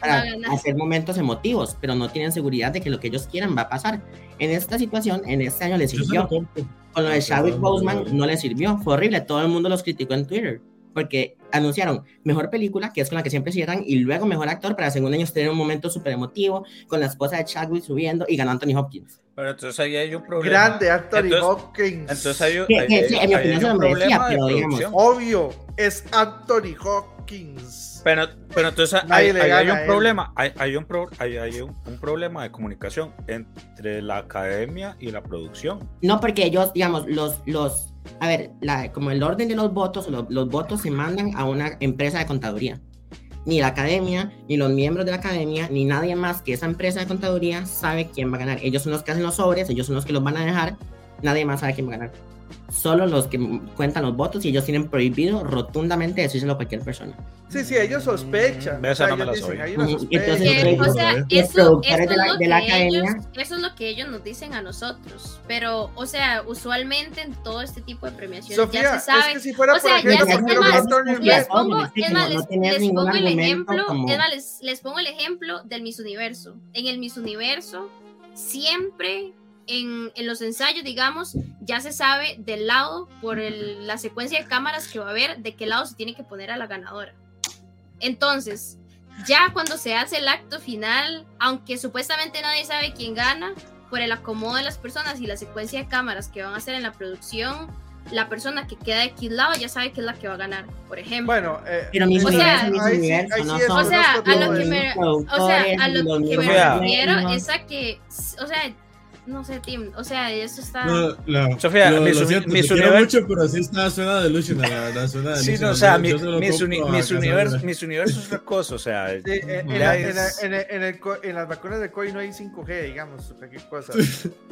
para, hacer momentos emotivos, pero no tienen seguridad de que lo que ellos quieran va a pasar. En esta situación, en este año les sirvió. Con lo de Chadwick Boseman no le sirvió. Fue horrible. Todo el mundo los criticó en Twitter porque anunciaron mejor película, que es con la que siempre cierran, y luego mejor actor para según ellos tener un momento súper emotivo con la esposa de Chadwick subiendo y ganó Anthony Hopkins. Pero entonces ahí hay un problema. Grande Anthony Hopkins. Entonces hay, un, en mi opinión se lo merecía, pero digamos. Obvio, es Anthony Hopkins. Pero, pero entonces hay, hay, un problema, hay, hay, un, hay, hay un, un, problema de comunicación entre la academia y la producción. No, porque ellos, digamos, los, los a ver, la, como el orden de los votos, los, votos se mandan a una empresa de contaduría. Ni la academia, ni los miembros de la academia, ni nadie más que esa empresa de contaduría sabe quién va a ganar. Ellos son los que hacen los sobres, ellos son los que los van a dejar, nadie más sabe quién va a ganar solo los que cuentan los votos y ellos tienen prohibido rotundamente decírselo a cualquier persona. Sí, sí, ellos sospechan. Mm, esa no me la soy. Entonces, o sea, eso, de la, academia. eso es lo que ellos nos dicen a nosotros. Pero, o sea, usualmente en todo este tipo de premiaciones ya se sabe. Es que si fuera o sea, ya se, les pongo, les, pongo el ejemplo, les, les pongo el ejemplo del Miss Universo. En el Miss Universo siempre en, los ensayos, digamos, ya se sabe del lado, por la secuencia de cámaras que va a haber, de qué lado se tiene que poner a la ganadora. Entonces, ya cuando se hace el acto final, aunque supuestamente nadie sabe quién gana, por el acomodo de las personas y la secuencia de cámaras que van a hacer en la producción, la persona que queda de X lado ya sabe que es la que va a ganar, por ejemplo. Bueno, eh, pero o sea, o sea, a lo que me, o sea, a lo que me refiero es a que, o sea, no sé, Tim, o sea, eso está. No, no, Sofía, lo, mis, lo siento, mis universo... mucho, pero así está, suena delusional, la verdad, suena Sí, no, o sea, mi, mis, uni, mis, universo, mis universos es cosa, o sea. Sí, en, en, la, en, en, el, en, las vacunas de COI no hay 5G, digamos, cualquier cosa.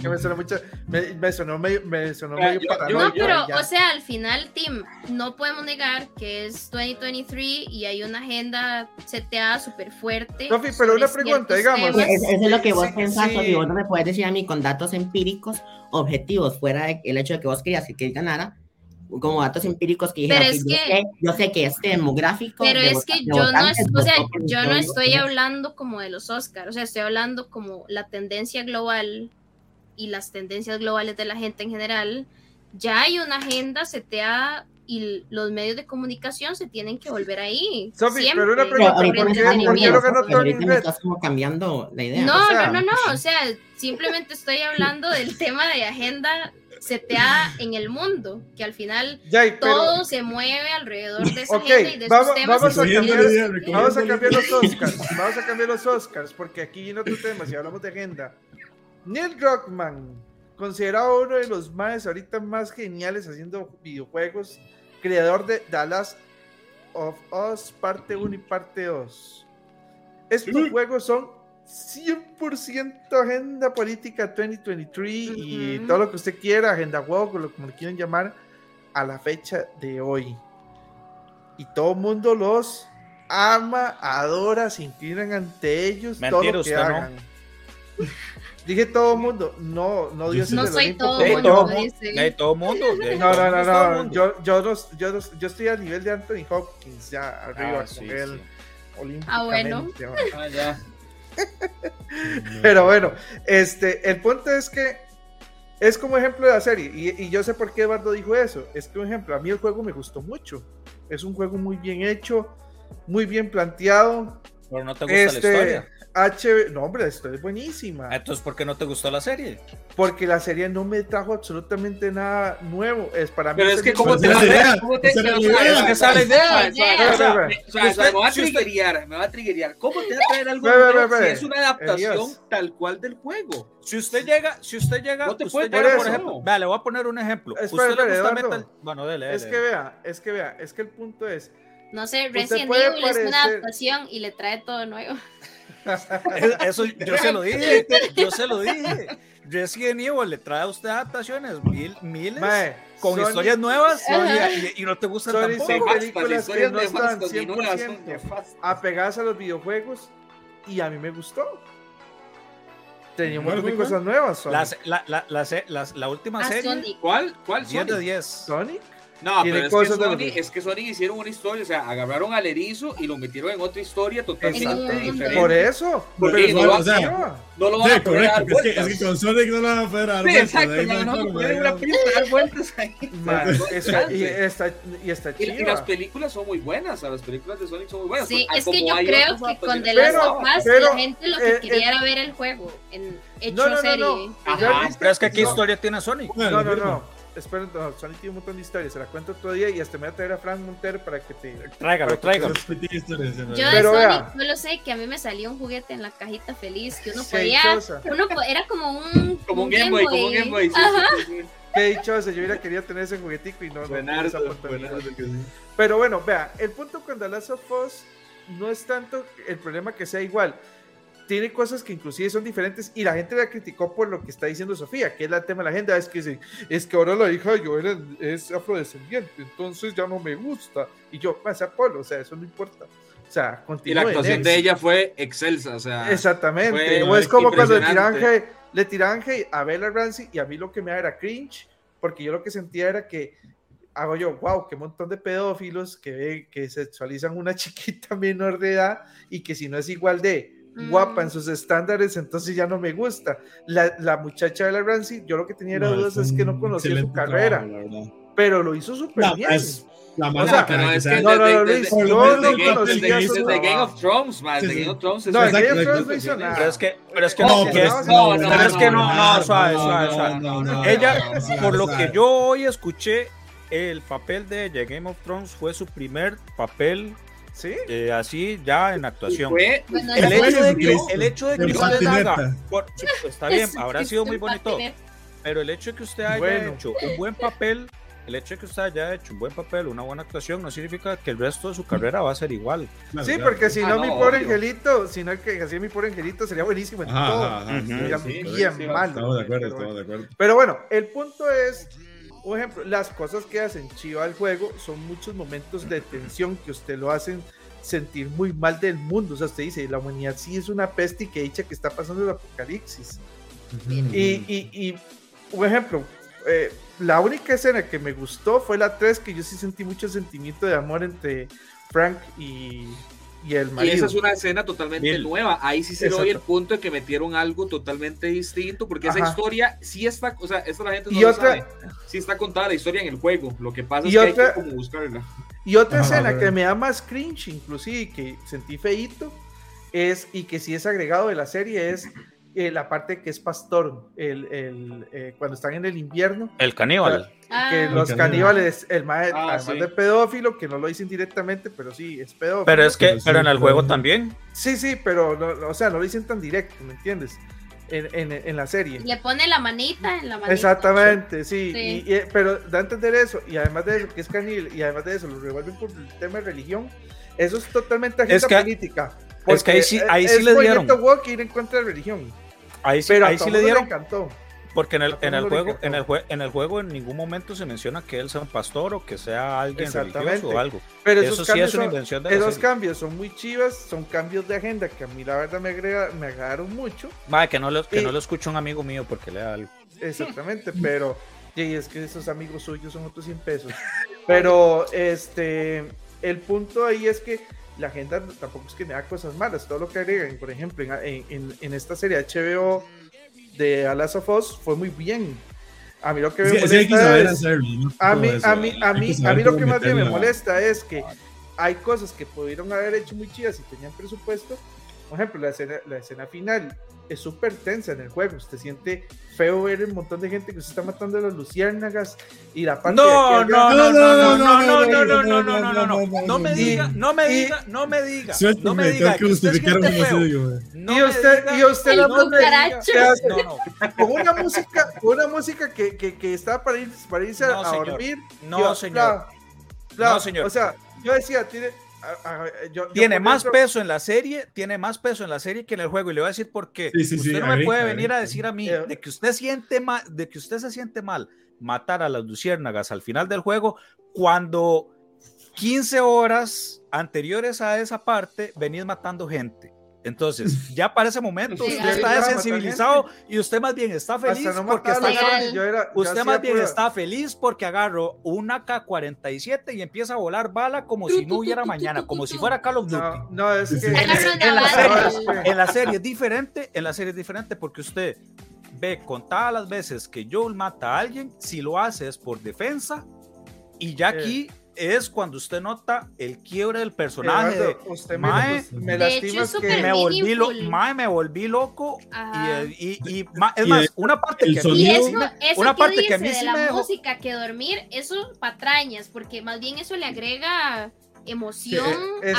que me sonó mucho, me, me sonó medio, me sonó medio yo, No, pero, o sea, al final, Tim, no podemos negar que es 2023 y hay una agenda seteada súper fuerte. Sofi, pero una pregunta, digamos. Eso es lo que vos pensás, Sofi, vos no me puedes decir a mí con datos empíricos objetivos, fuera del hecho de que vos querías que él ganara, como datos empíricos que dijeron, yo, sé, que este demográfico... Pero es que yo no, o sea, yo no estoy hablando como de los Oscars, o sea, estoy hablando como la tendencia global y las tendencias globales de la gente en general. Ya hay una agenda seteada y los medios de comunicación se tienen que volver ahí. Sophie, Siempre. pero una pregunta, ¿por qué, ¿por qué lo ganó Tony Estás como cambiando la idea. No, no, no, no, o sea, simplemente estoy hablando del tema de agenda seteada en el mundo, que al final todo se mueve alrededor de esa agenda y de vamos, esos temas. Vamos a, cambiar, vamos a cambiar los Oscars, vamos a cambiar los Oscars, porque aquí en otro tema, si hablamos de agenda, Neil Druckmann, considerado uno de los más ahorita más geniales haciendo videojuegos, creador de Dallas of Us parte 1 y parte 2. Estos juegos son 100% agenda política 2023 y todo lo que usted quiera, agenda juego, como lo quieran llamar, a la fecha de hoy. Y todo el mundo los ama, adora, se inclinan ante ellos, todo lo que hagan. Dije todo mundo, no, no Dios no soy todo mundo. Todo, todo mundo. No, no, no, no. Yo, yo, yo, yo, estoy a nivel de Anthony Hopkins, ya arriba ah, con él. Ah, bueno. Ah, ya. Pero bueno, este, el punto es que es como ejemplo de la serie, y, y, yo sé por qué Eduardo dijo eso. Es que, un ejemplo, a mí el juego me gustó mucho. Es un juego muy bien hecho, muy bien planteado. Pero no te gusta la este, historia. HB, no hombre, esto es buenísima. Entonces, ¿por qué no te gustó la serie? Porque la serie no me trajo absolutamente nada nuevo. Es para mí. Pero es que cómo te la idea. Que esa la idea. O sea, me va a triguear, me va a triguear. ¿Cómo te va a traer algo nuevo si es una adaptación tal cual del juego? Si usted llega, si usted llega, no te usted llega, por ejemplo, vale, le voy a poner un ejemplo. Usted le gusta metal, bueno, dele, Es que vea, es que vea, es que el punto es no sé, Resident Evil es una adaptación y le trae todo nuevo. Eso yo se lo dije, yo se lo dije. Resident Evil le trae a usted adaptaciones, mil, miles, con historias nuevas y, no te gustan Sony tampoco. películas que no están 100% apegadas a los videojuegos y a mí me gustó. Teníamos muy cosas nuevas. La, la, la, la, la, última serie. ¿Cuál? ¿Cuál? 10 de 10. Sonic. No, pero es que, Sony, es que, Sony, hicieron una historia, o sea, agarraron al erizo y lo metieron en otra historia totalmente diferente. Por eso. Porque no, lo, o sea, no lo van a poder dar es, que, es que, con Sonic no lo van a poder dar sí, Exacto, no, no, no pueden dar vueltas ahí. y, está, y está chido. Y, las películas son muy buenas, las películas de Sonic son muy buenas. Sí, es que yo creo que con The Last of Us la gente lo que eh, quería eh, era ver el juego en hecho serie. Pero es que aquí historia tiene Sonic. No, no, no esperen, no, Sony tiene un montón de historias, se la cuento otro día y hasta me voy a traer a Frank Montero para que te... Tráigalo, tráigalo. Yo de Sonic solo sé que a mí me salió un juguete en la cajita feliz que uno podía... Uno, era como un... Como un Game Boy, como un Game Boy. Qué dichoso, yo hubiera querido tener ese juguetico y no... Pero bueno, vea, el punto con The Last of Us no es tanto el problema que sea igual, tiene cosas que inclusive son diferentes y la gente la criticó por lo que está diciendo Sofía, que es el tema de la agenda, es que es que ahora la hija de Joel es afrodescendiente, entonces ya no me gusta. Y yo, pasa Polo, o sea, eso no importa. O sea, Y la actuación de ella fue excelsa, o sea. Exactamente. o es como cuando le tiran, le tiran a Bella Ramsey y a mí lo que me da era cringe, porque yo lo que sentía era que hago yo, wow, qué montón de pedófilos que, que sexualizan una chiquita menor de edad y que si no es igual de guapa en mm. sus estándares, entonces ya no me gusta. La, la muchacha de la Ramsey, yo lo que tenía dudas es que no conocía su carrera, pero lo hizo súper bien. la o sea, pero es que no, no, no, Luis, yo no conocía su Game of Thrones, man, The Game of Thrones no, Game of Thrones no hizo nada. Pero es que, pero es que no, no, no, es que no, no, suave, suave, suave. Ella, por lo que yo hoy escuché, el papel de ella, Game of Thrones, fue su primer papel ¿Sí? Eh, así ya en actuación. el, hecho de que, el hecho de que usted haga, está bien, habrá sido muy bonito, pero el hecho de que usted haya hecho un buen papel, el hecho de que usted haya hecho un buen papel, una buena actuación, no significa que el resto de su carrera va a ser igual. Sí, porque si no, ah, mi pobre angelito, si no que así mi pobre angelito sería buenísimo en todo. sería bien malo. Estamos de acuerdo, estamos de acuerdo. Pero bueno, el punto es por ejemplo, las cosas que hacen chiva al juego son muchos momentos de tensión que usted lo hacen sentir muy mal del mundo. O sea, usted dice, la humanidad sí es una peste y que dicha que está pasando el apocalipsis. y, y, y, un ejemplo, eh, la única escena que me gustó fue la 3, que yo sí sentí mucho sentimiento de amor entre Frank y, y el marido. esa es una escena totalmente nueva. Ahí sí se doy el punto de que metieron algo totalmente distinto, porque esa historia sí está, o sea, esto la gente no y lo otra, sabe. Sí está contada la historia en el juego. Lo que pasa es que hay que como buscarla. Y otra escena que me da más cringe, inclusive, que sentí feito, es, y que sí es agregado de la serie, es eh, la parte que es pastor, el, el eh, cuando están en el invierno. El caníbal. Que ah. los caníbales, el maestro, ah, además de pedófilo, que no lo dicen directamente, pero sí, es pedófilo. Pero es que, pero, en el juego también. Sí, sí, pero, no, o sea, no lo dicen tan directo, ¿me entiendes? En, en, en, la serie. Le pone la manita en la manita. Exactamente, sí. Y, pero da a entender eso, y además de eso, que es caníbal, y además de eso, lo revuelven por el tema de religión. Eso es totalmente agenda es política. Es que ahí sí, ahí sí le dieron. ir en contra de religión. Ahí sí, ahí sí le dieron. encantó. Porque en el, en el juego, en el, en el juego en ningún momento se menciona que él sea un pastor o que sea alguien religioso o algo. Pero eso sí es una invención de Esos cambios son muy chivas, son cambios de agenda que a mí la verdad me, agrega, me agradaron mucho. Que no lo, que no lo escucha un amigo mío porque le da algo. Exactamente, pero y es que esos amigos suyos son otros 100 pesos. Pero este el punto ahí es que la agenda tampoco es que me da cosas malas, todo lo que agregan, por ejemplo, en, en, en esta serie HBO de Alas of Us fue muy bien. A mí lo que me molesta es, a mí, a mí, a mí, a mí lo que más bien me molesta es que hay cosas que pudieron haber hecho muy chidas y tenían presupuesto. Por ejemplo, la escena, la escena final es súper tensa en el juego. Usted siente feo ver un montón de gente que se está matando a las luciérnagas y la parte no, no, no, no, no, no, no, no, no, no, no, no, no, no me diga, no me diga, no me diga, no me diga que usted siente feo. Y usted, y usted no con una música, una música que, que, que está para, ir, para irse a dormir. No, señor. No, señor. O sea, yo decía, tiene tiene más peso en la serie, tiene más peso en la serie que en el juego. Y le voy a decir por qué. usted no me puede venir a decir a mí de que usted siente mal, de que usted se siente mal matar a las luciérnagas al final del juego cuando 15 horas anteriores a esa parte venís matando gente. Entonces, ya para ese momento usted está desensibilizado y usted más bien está feliz porque está usted más bien está feliz porque agarró una K-47 y empieza a volar bala como si no hubiera mañana, como si fuera Call of Duty. No, es que en, la serie, es diferente, en la serie es diferente porque usted ve contadas las veces que Joel mata a alguien, si lo hace es por defensa y ya aquí es cuando usted nota el quiebre del personaje. de, usted mae, me, lastima que me volví, lo, mae, me volví loco. Y, y, y es más, una parte que, y eso, eso una parte que a mí de la música que dormir, eso patrañas, porque más bien eso le agrega emoción.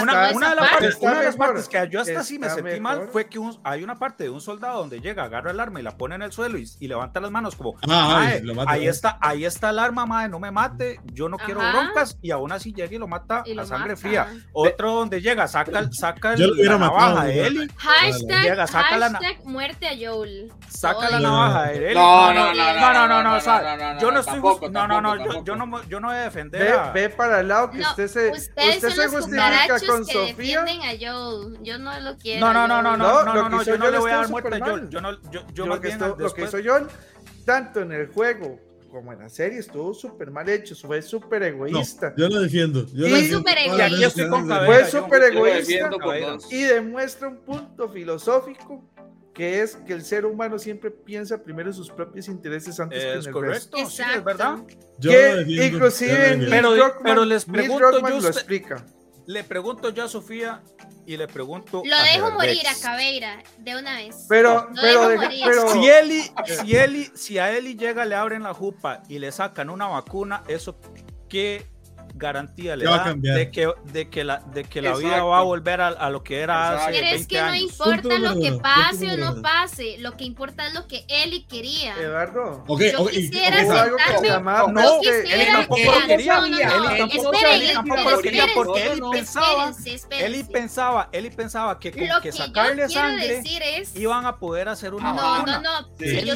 una, de las partes, que yo hasta sí me sentí mal fue que hay una parte de un soldado donde llega, agarra el arma y la pone en el suelo y, levanta las manos como, ah, ahí está, ahí está el arma, madre, no me mate, yo no quiero broncas y aún así llega y lo mata a sangre fría. Otro donde llega, saca, saca la navaja de Eli. Hashtag, saca la muerte a Joel. Saca la navaja de Eli. No, no, no, no, no, no, yo no estoy, no, no, no, yo no, yo no voy a defender. Ve para el lado que usted se ustedes son los cucarachos con que Sofía? defienden a Joel. Yo no lo quiero. No, no, no, no, no, no, no, no, yo no le voy a dar muerte a Joel. Yo no, yo, yo lo, que esto, lo que hizo Joel, tanto en el juego como en la serie, estuvo súper mal hecho, fue súper egoísta. yo lo defiendo. Yo fue súper egoísta. Fue súper egoísta y demuestra un punto filosófico que es que el ser humano siempre piensa primero en sus propios intereses antes que en el correcto, resto. Sí, es verdad. que inclusive pero, pero les pregunto yo lo explica. Le pregunto yo a Sofía y le pregunto Lo dejo morir a Cabeira de una vez. Pero, pero, pero, si Eli, si Eli, si a Eli llega, le abren la jupa y le sacan una vacuna, eso qué garantía le da de que, de que la, de que la vida va a volver a, a lo que era hace Pero es que no importa lo que pase o no pase, lo que importa es lo que Eli quería. Eduardo. Okay, yo okay, quisiera sentarme, no, no, Eli tampoco lo quería. Eli tampoco lo quería porque Eli pensaba, Eli pensaba, Eli pensaba que con que sacarle sangre iban a poder hacer una. No, no, no.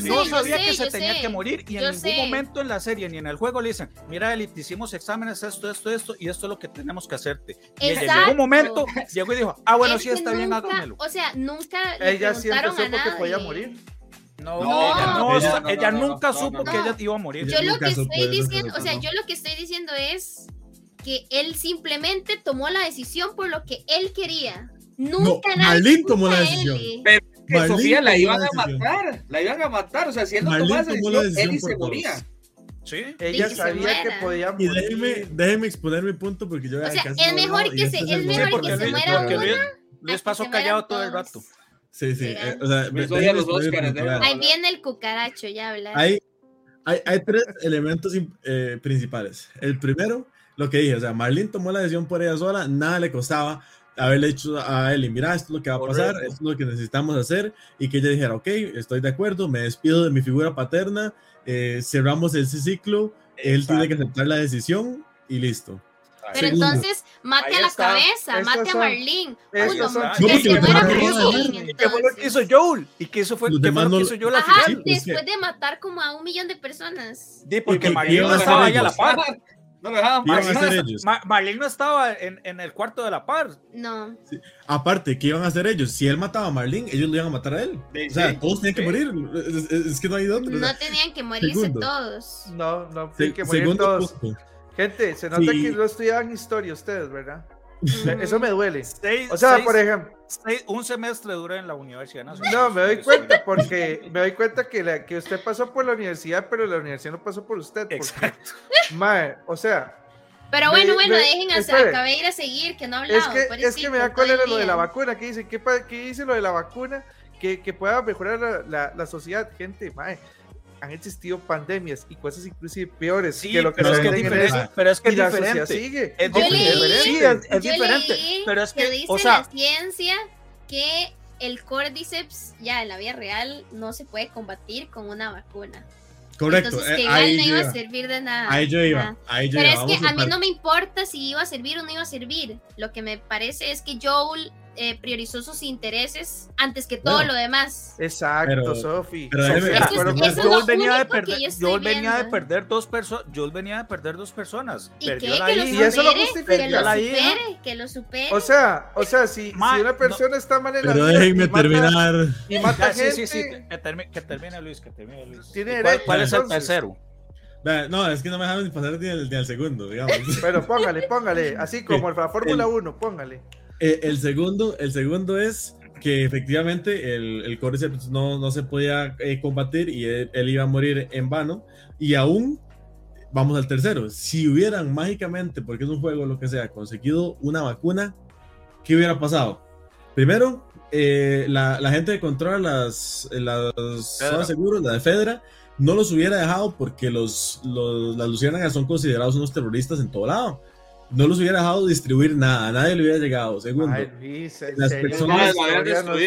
No sabía que se tenía que morir y en ningún momento en la serie ni en el juego le dicen, mira Eli, te hicimos exámenes esto, esto, esto, y esto es lo que tenemos que hacerte. Y en algún momento llegó y dijo, ah, bueno, sí, está bien, háganmelo. O sea, nunca ella siempre supo que podía morir. No, no, ella, no, ella nunca supo que ella iba a morir. Yo lo que estoy diciendo, o sea, yo lo que estoy diciendo es que él simplemente tomó la decisión por lo que él quería. Nunca no, Marlene tomó la decisión. Pero que Sofía la iban a matar, la iban a matar, o sea, si él no tomaba esa decisión, él se moría. Sí. Ella sabía que podía morir. Y déjeme, déjeme, exponer mi punto porque yo O sea, es mejor que se, es mejor que se muera una. Luis pasó callado todo el rato. Sí, sí. Eh, o sea, Ahí viene el cucaracho, ya habla. Hay, hay, hay tres elementos eh, principales. El primero, lo que dije, o sea, Marlene tomó la decisión por ella sola, nada le costaba haberle dicho a Eli, mira, esto es lo que va a pasar, esto es lo que necesitamos hacer, y que ella dijera, ok, estoy de acuerdo, me despido de mi figura paterna, eh, cerramos ese ciclo, él tiene que aceptar la decisión y listo. Pero entonces mate a la cabeza, mate a Marlene. ¿Qué fue lo que hizo Joel? ¿Y qué eso fue ¿qué fue lo que hizo Joel Ajá, después de matar como a un millón de personas. Sí, porque Marlene no estaba ahí a la par. No lo dejaban Marlene no estaba en, en, el cuarto de la par. No. Aparte, ¿qué iban a hacer ellos? Si él mataba a Marlene, ellos lo iban a matar a él. o sea, todos tenían que morir. Es, que no hay otro. No tenían que morirse todos. No, no, tienen que morir todos. Gente, se nota que no estudiaban historia ustedes, ¿verdad? Eso me duele. o sea, por ejemplo. un semestre dura en la Universidad Nacional. No, me doy cuenta, porque me doy cuenta que, la, que usted pasó por la universidad, pero la universidad no pasó por usted. Exacto. Mae, o sea. Pero bueno, bueno, dejen a, a seguir, que no hablamos. Es que, es que me da cuál era lo de la vacuna. ¿Qué dice? ¿Qué, qué dice lo de la vacuna? Que, que pueda mejorar la, la, la sociedad. Gente, mae han existido pandemias y cosas inclusive peores que lo que pero, es que es diferente, pero es que es diferente. Sigue. Es, diferente. Sí, es, diferente. pero es que, dice o sea, la ciencia que el cordyceps ya en la vida real no se puede combatir con una vacuna. Correcto. Entonces, que igual no iba a servir de nada. Ahí yo iba. Ahí yo Pero iba. es que a mí no me importa si iba a servir o no iba a servir. Lo que me parece es que Joel eh, priorizó sus intereses antes que todo lo demás. Exacto, Sofi. Yo venía de perder, yo venía de perder dos personas, yo venía de perder dos personas. ¿Y qué? que lo y eso lo justifica. Que lo supere, que lo supere. O sea, o sea, si, si una persona está mal en la vida. Pero déjenme terminar. Y mata gente. Sí, sí, sí, que termine, que termine Luis, que termine Luis. ¿Cuál, ¿Cuál, es el tercero? No, es que no me dejaron ni pasar ni al, ni al segundo, digamos. Pero póngale, póngale, así como la Fórmula 1, póngale. Eh, el, segundo, el segundo es que efectivamente el, el no, no se podía eh, combatir y él, iba a morir en vano. Y aún, vamos al tercero, si hubieran mágicamente, porque es un juego, lo que sea, conseguido una vacuna, ¿qué hubiera pasado? Primero, eh, la, la, gente que controla las, las zonas seguras, la de Fedra, no los hubiera dejado porque los, los, las luciérnagas son considerados unos terroristas en todo lado no los hubiera dejado distribuir nada, a nadie le hubiera llegado. Segundo, las personas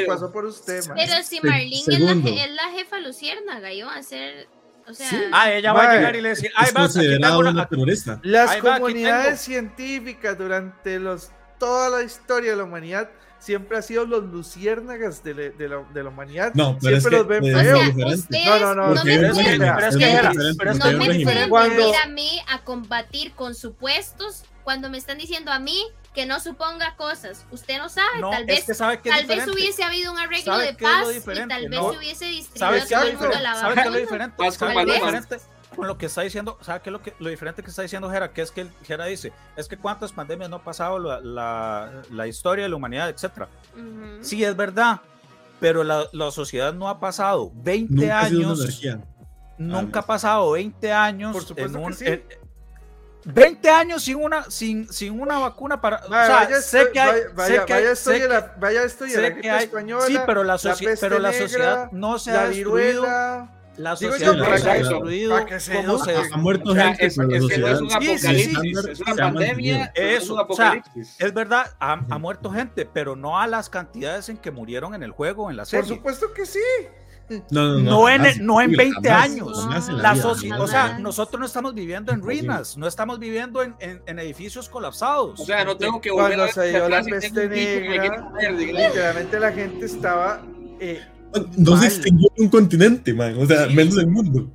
pasó por usted, Pero si Marlene es la, es la, jefa luciérnaga, iba a ser. O sea, ah, ella va a llegar y le decir, ay, va, una terrorista. Las comunidades científicas durante los, toda la historia de la humanidad siempre ha sido los luciérnagas de, de, la, de la, humanidad. No, pero siempre es que, los ven feos. no, no, no. No me pero es que, no me pueden venir a mí a combatir con supuestos cuando me están diciendo a mí que no suponga cosas. Usted no sabe, tal vez tal vez hubiese habido un arreglo de paz y tal vez se hubiese distribuido todo el mundo la ¿Sabe qué es lo diferente? ¿Sabe qué es lo diferente? Con lo que está diciendo, ¿sabe qué es lo, que, lo diferente que está diciendo Jera? Que es que Jera dice, es que cuántas pandemias no ha pasado la, la, la historia de la humanidad, etcétera. Sí, es verdad, pero la, la, sociedad no ha pasado 20 años. Nunca ha pasado 20 años Por supuesto en un, que sí. en, 20 años sin una, sin, sin una vacuna para. Vaya, o sea, sé que hay. Vaya, que vaya, estoy en la, vaya estoy en la gripe hay, española. Sí, pero la, pero la sociedad no se la ha destruido. Viruela, la sociedad no se ha destruido. ¿Cómo se ha muerto gente. Es, que no es un apocalipsis, es una pandemia. Es un apocalipsis. Es verdad, ha, muerto gente, pero no a las cantidades en que murieron en el juego o en la serie. Por supuesto que sí. No, no, no, en, no en 20 años. La o sea, nosotros no estamos viviendo en ruinas, no estamos viviendo en, en, en edificios colapsados. O sea, no tengo que volver Cuando se dio la peste negra, literalmente la gente estaba. Eh, no se extinguió un continente, man. O sea, menos el mundo.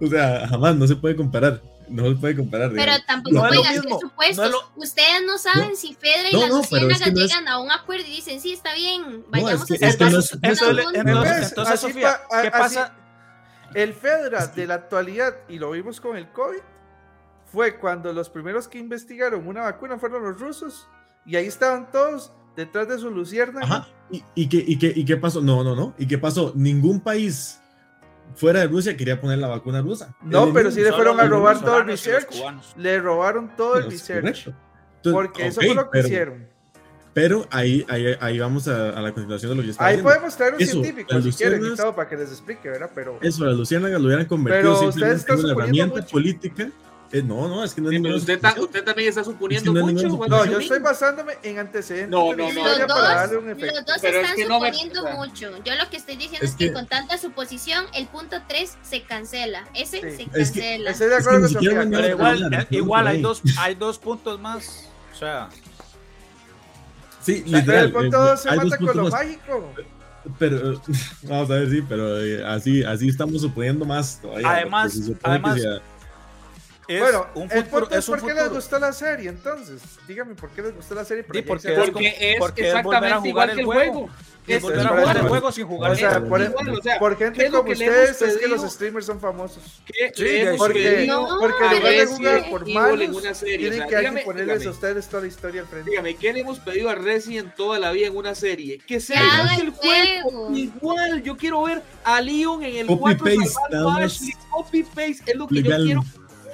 O sea, jamás, no se puede comparar no se puede comparar. Pero tampoco no pueden hacer supuestos. No Ustedes no saben no, si Fedra y no, las Luciérnagas es que llegan es... a un acuerdo y dicen, sí, está bien, vayamos es que, a hacer eso, eso, Entonces, Sofía, ¿qué pasa? El Fedra de la actualidad, y lo vimos con el COVID, fue cuando los primeros que investigaron una vacuna fueron los rusos y ahí estaban todos detrás de su luciérnaga. ¿Y, y, qué, y, qué, ¿Y qué pasó? No, no, no. ¿Y qué pasó? Ningún país fuera de Rusia quería poner la vacuna rusa. No, pero sí le fueron a robar todo el research. Le robaron todo el research. porque eso fue lo que hicieron. Pero ahí, ahí, ahí vamos a, la continuación de lo que está Ahí podemos traer un científico si quieren para que les explique, ¿verdad? Pero... Eso, las luciérnagas lo hubieran convertido simplemente en una herramienta política eh, no, no, es que no es Pero usted, usted, también está suponiendo mucho. No, yo estoy basándome en antecedentes. No, no, no. Los dos, para darle un efecto. los dos Pero están es que suponiendo no me... mucho. Yo lo que estoy diciendo es, que, que, con tanta suposición, el punto 3 se cancela. Ese sí. se cancela. Es que, estoy de acuerdo con Sofía. Pero igual, eh, igual hay, dos, hay dos puntos más. O sea. Sí, literal. El punto 2 se mata con lo mágico. Pero, vamos a ver, sí, pero eh, así, así estamos suponiendo más todavía. Además, además, bueno, un futuro, es, por qué les gustó la serie entonces. Dígame por qué les gustó la serie. Porque, porque, es, porque es exactamente igual que el juego. Es volver a jugar el juego sin jugar. O sea, por, igual, o sea, por gente como ustedes es que los streamers son famosos. ¿Qué sí, porque, no, porque lugar de jugar por malos, tienen que, dígame, ponerles a ustedes toda la historia al frente. Dígame, ¿qué le hemos pedido a Resident toda la vida en una serie? Que sea igual el juego. Igual, yo quiero ver a Leon en el 4 Copy paste, es lo que yo quiero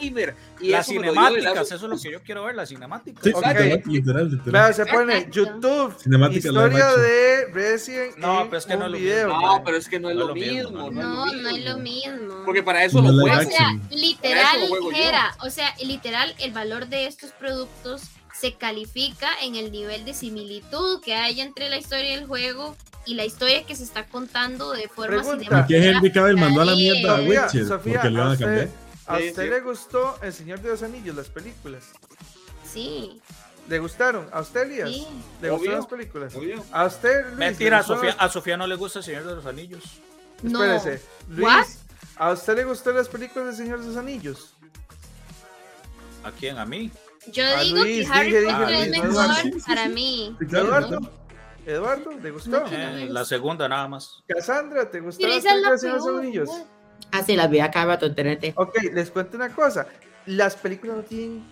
y las cinemáticas, eso es lo que yo quiero ver, las cinemáticas. Sí, okay. literal, literal. se pone YouTube, Cinemática historia de Resident No, pero es que no es lo video. No, pero es que no es lo mismo. No, no es lo mismo. Porque para eso lo juego. O sea, literal, era, o sea, literal, el valor de estos productos se califica en el nivel de similitud que hay entre la historia del juego y la historia que se está contando de forma cinemática. ¿Por qué Henry Cavill mandó a la mierda a Witcher? Sofía, porque le van a cambiar. ¿A usted le gustó El Señor de los Anillos, las películas? Sí. ¿Le gustaron? ¿A usted, Elías? Sí. ¿Le gustaron las películas? ¿A usted, Luis? Mentira, a Sofía, a Sofía no le gusta El Señor de los Anillos. No. Espérese. Luis, ¿a usted le gustó las películas del Señor de los Anillos? ¿A quién? ¿A mí? Yo digo que Harry Potter es mejor para mí. Eduardo. Eduardo, ¿te gustó? Eh, la segunda nada más. Cassandra, ¿te gustó las películas del Señor de los Anillos? Así las vi acá, rato internet. Ok, les cuento una cosa. Las películas no tienen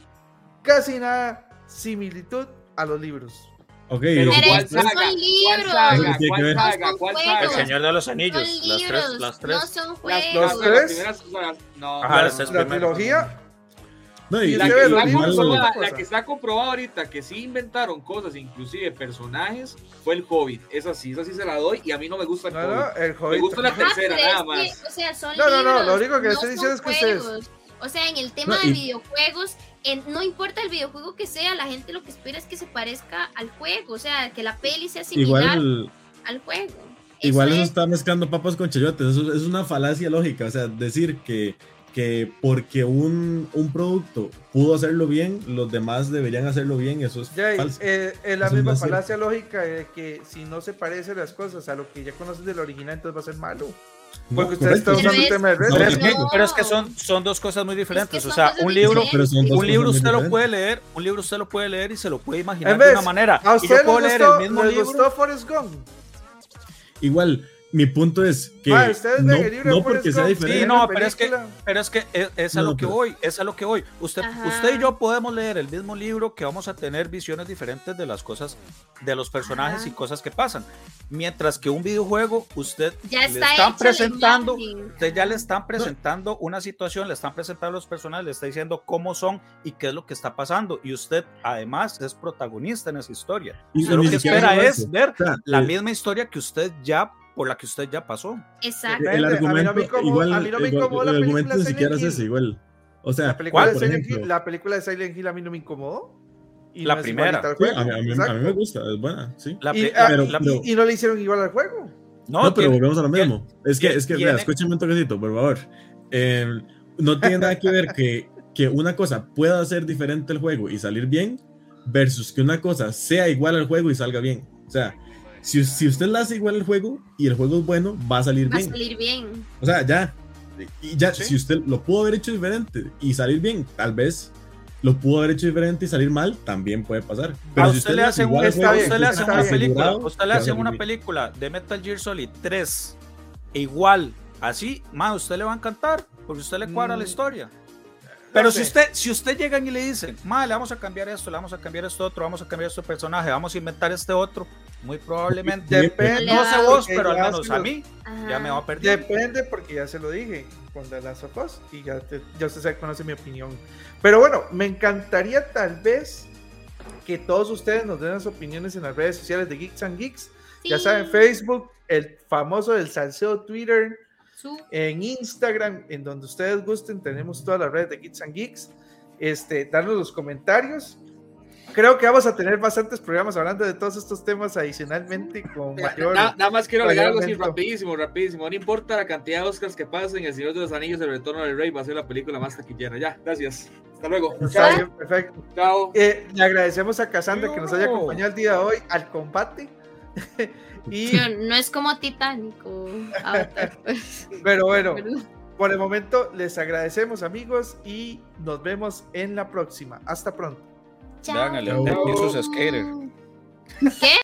casi nada similitud a los libros. Ok, pero ¿cuál saga? Son libros. ¿Cuál saga? ¿Cuál saga? El Señor de los Anillos. Las tres, las tres. No son juegos. ¿Los tres? No. Ajá, la, la trilogía no, y la, que, la, la, que está comprobada ahorita que sí inventaron cosas, inclusive personajes, fue el Hobbit. Esa sí, esa sí se la doy y a mí no me gusta el, no, Hobbit. No, el Hobbit. Me gusta la tercera, nada más. Que, o sea, son no, no, no, lo único que estoy diciendo es que ustedes. O sea, en el tema de videojuegos, en, no importa el videojuego que sea, la gente lo que espera es que se parezca al juego. O sea, que la peli sea similar igual, al juego. Igual eso, está mezclando papas con chayotes. Eso es una falacia lógica. O sea, decir que que porque un, un, producto pudo hacerlo bien, los demás deberían hacerlo bien, eso es falso. Eh, es la misma falacia lógica de que si no se parecen las cosas a lo que ya conoces del original, entonces va a ser malo. Porque usted está usando el tema de pero, es que, pero es que son, son dos cosas muy diferentes. o sea, un libro, un libro usted lo puede leer, un libro usted lo puede leer y se lo puede imaginar de una manera. ¿A usted y yo le, gustó, el mismo le gustó Forrest Gump? Igual, mi punto es que no, no porque sea diferente. Sí, no, pero es que, pero es, que es, a lo que voy, es a lo que voy. Usted, usted y yo podemos leer el mismo libro que vamos a tener visiones diferentes de las cosas, de los personajes y cosas que pasan. Mientras que un videojuego, usted ya le están presentando, usted ya le están presentando una situación, le están presentando los personajes, le está diciendo cómo son y qué es lo que está pasando. Y usted además es protagonista en esa historia. Y lo que espera es ver la misma historia que usted ya por la que usted ya pasó. Exacto. El, argumento, a mí no me igual, a mí no me incomodó el, el, argumento ni siquiera es ese, igual. O sea, la película, de Silent Hill, la película de Silent Hill a mí no me incomodó. Y la no primera. Sí, a, mí, a, mí, a, mí, me gusta, es buena, sí. La, y, ah, pero, la, pero, y, no le hicieron igual al juego. No, no pero volvemos a lo mismo. Es que, es que, vea, escúchame un toquecito, por favor. Eh, no tiene nada que ver que, que una cosa pueda ser diferente el juego y salir bien versus que una cosa sea igual al juego y salga bien. O sea, si, si usted la hace igual el juego y el juego es bueno, va a salir bien. Va a salir bien. O sea, ya. Y ya, si usted lo pudo haber hecho diferente y salir bien, tal vez lo pudo haber hecho diferente y salir mal, también puede pasar. Pero a si usted, le hace, un, usted le hace una película, usted le hace una película de Metal Gear Solid 3 igual, así, más usted le va a encantar, porque usted le cuadra la mm. historia. Pero si usted, si usted llegan y le dicen, le vamos a cambiar esto, le vamos a cambiar esto otro, vamos a cambiar este personaje, vamos a inventar este otro, muy probablemente, depende, no sé vos, pero al menos a mí, ya me va a perder. Depende porque ya se lo dije con The Last of Us y ya, ya usted conoce mi opinión. Pero bueno, me encantaría tal vez que todos ustedes nos den las opiniones en las redes sociales de Geeks and Geeks. Ya saben, Facebook, el famoso del salseo Twitter, en Instagram, en donde ustedes gusten, tenemos todas las redes de Geeks and Geeks. Este, darnos los comentarios. Creo que vamos a tener bastantes programas hablando de todos estos temas adicionalmente con mayor. Nada, más quiero agregar algo así rapidísimo, rapidísimo. No importa la cantidad de Oscars que pasen, El Señor de los Anillos, El Retorno del Rey va a ser la película más taquillera. Ya, gracias. Hasta luego. Chao. perfecto. Chao. Eh, le agradecemos a Cassandra que nos haya acompañado el día de hoy al combate. y... No, es como Titánico. Pues. Pero bueno, por el momento les agradecemos amigos y nos vemos en la próxima. Hasta pronto. Chao. Vean, el, el, el ¿Qué?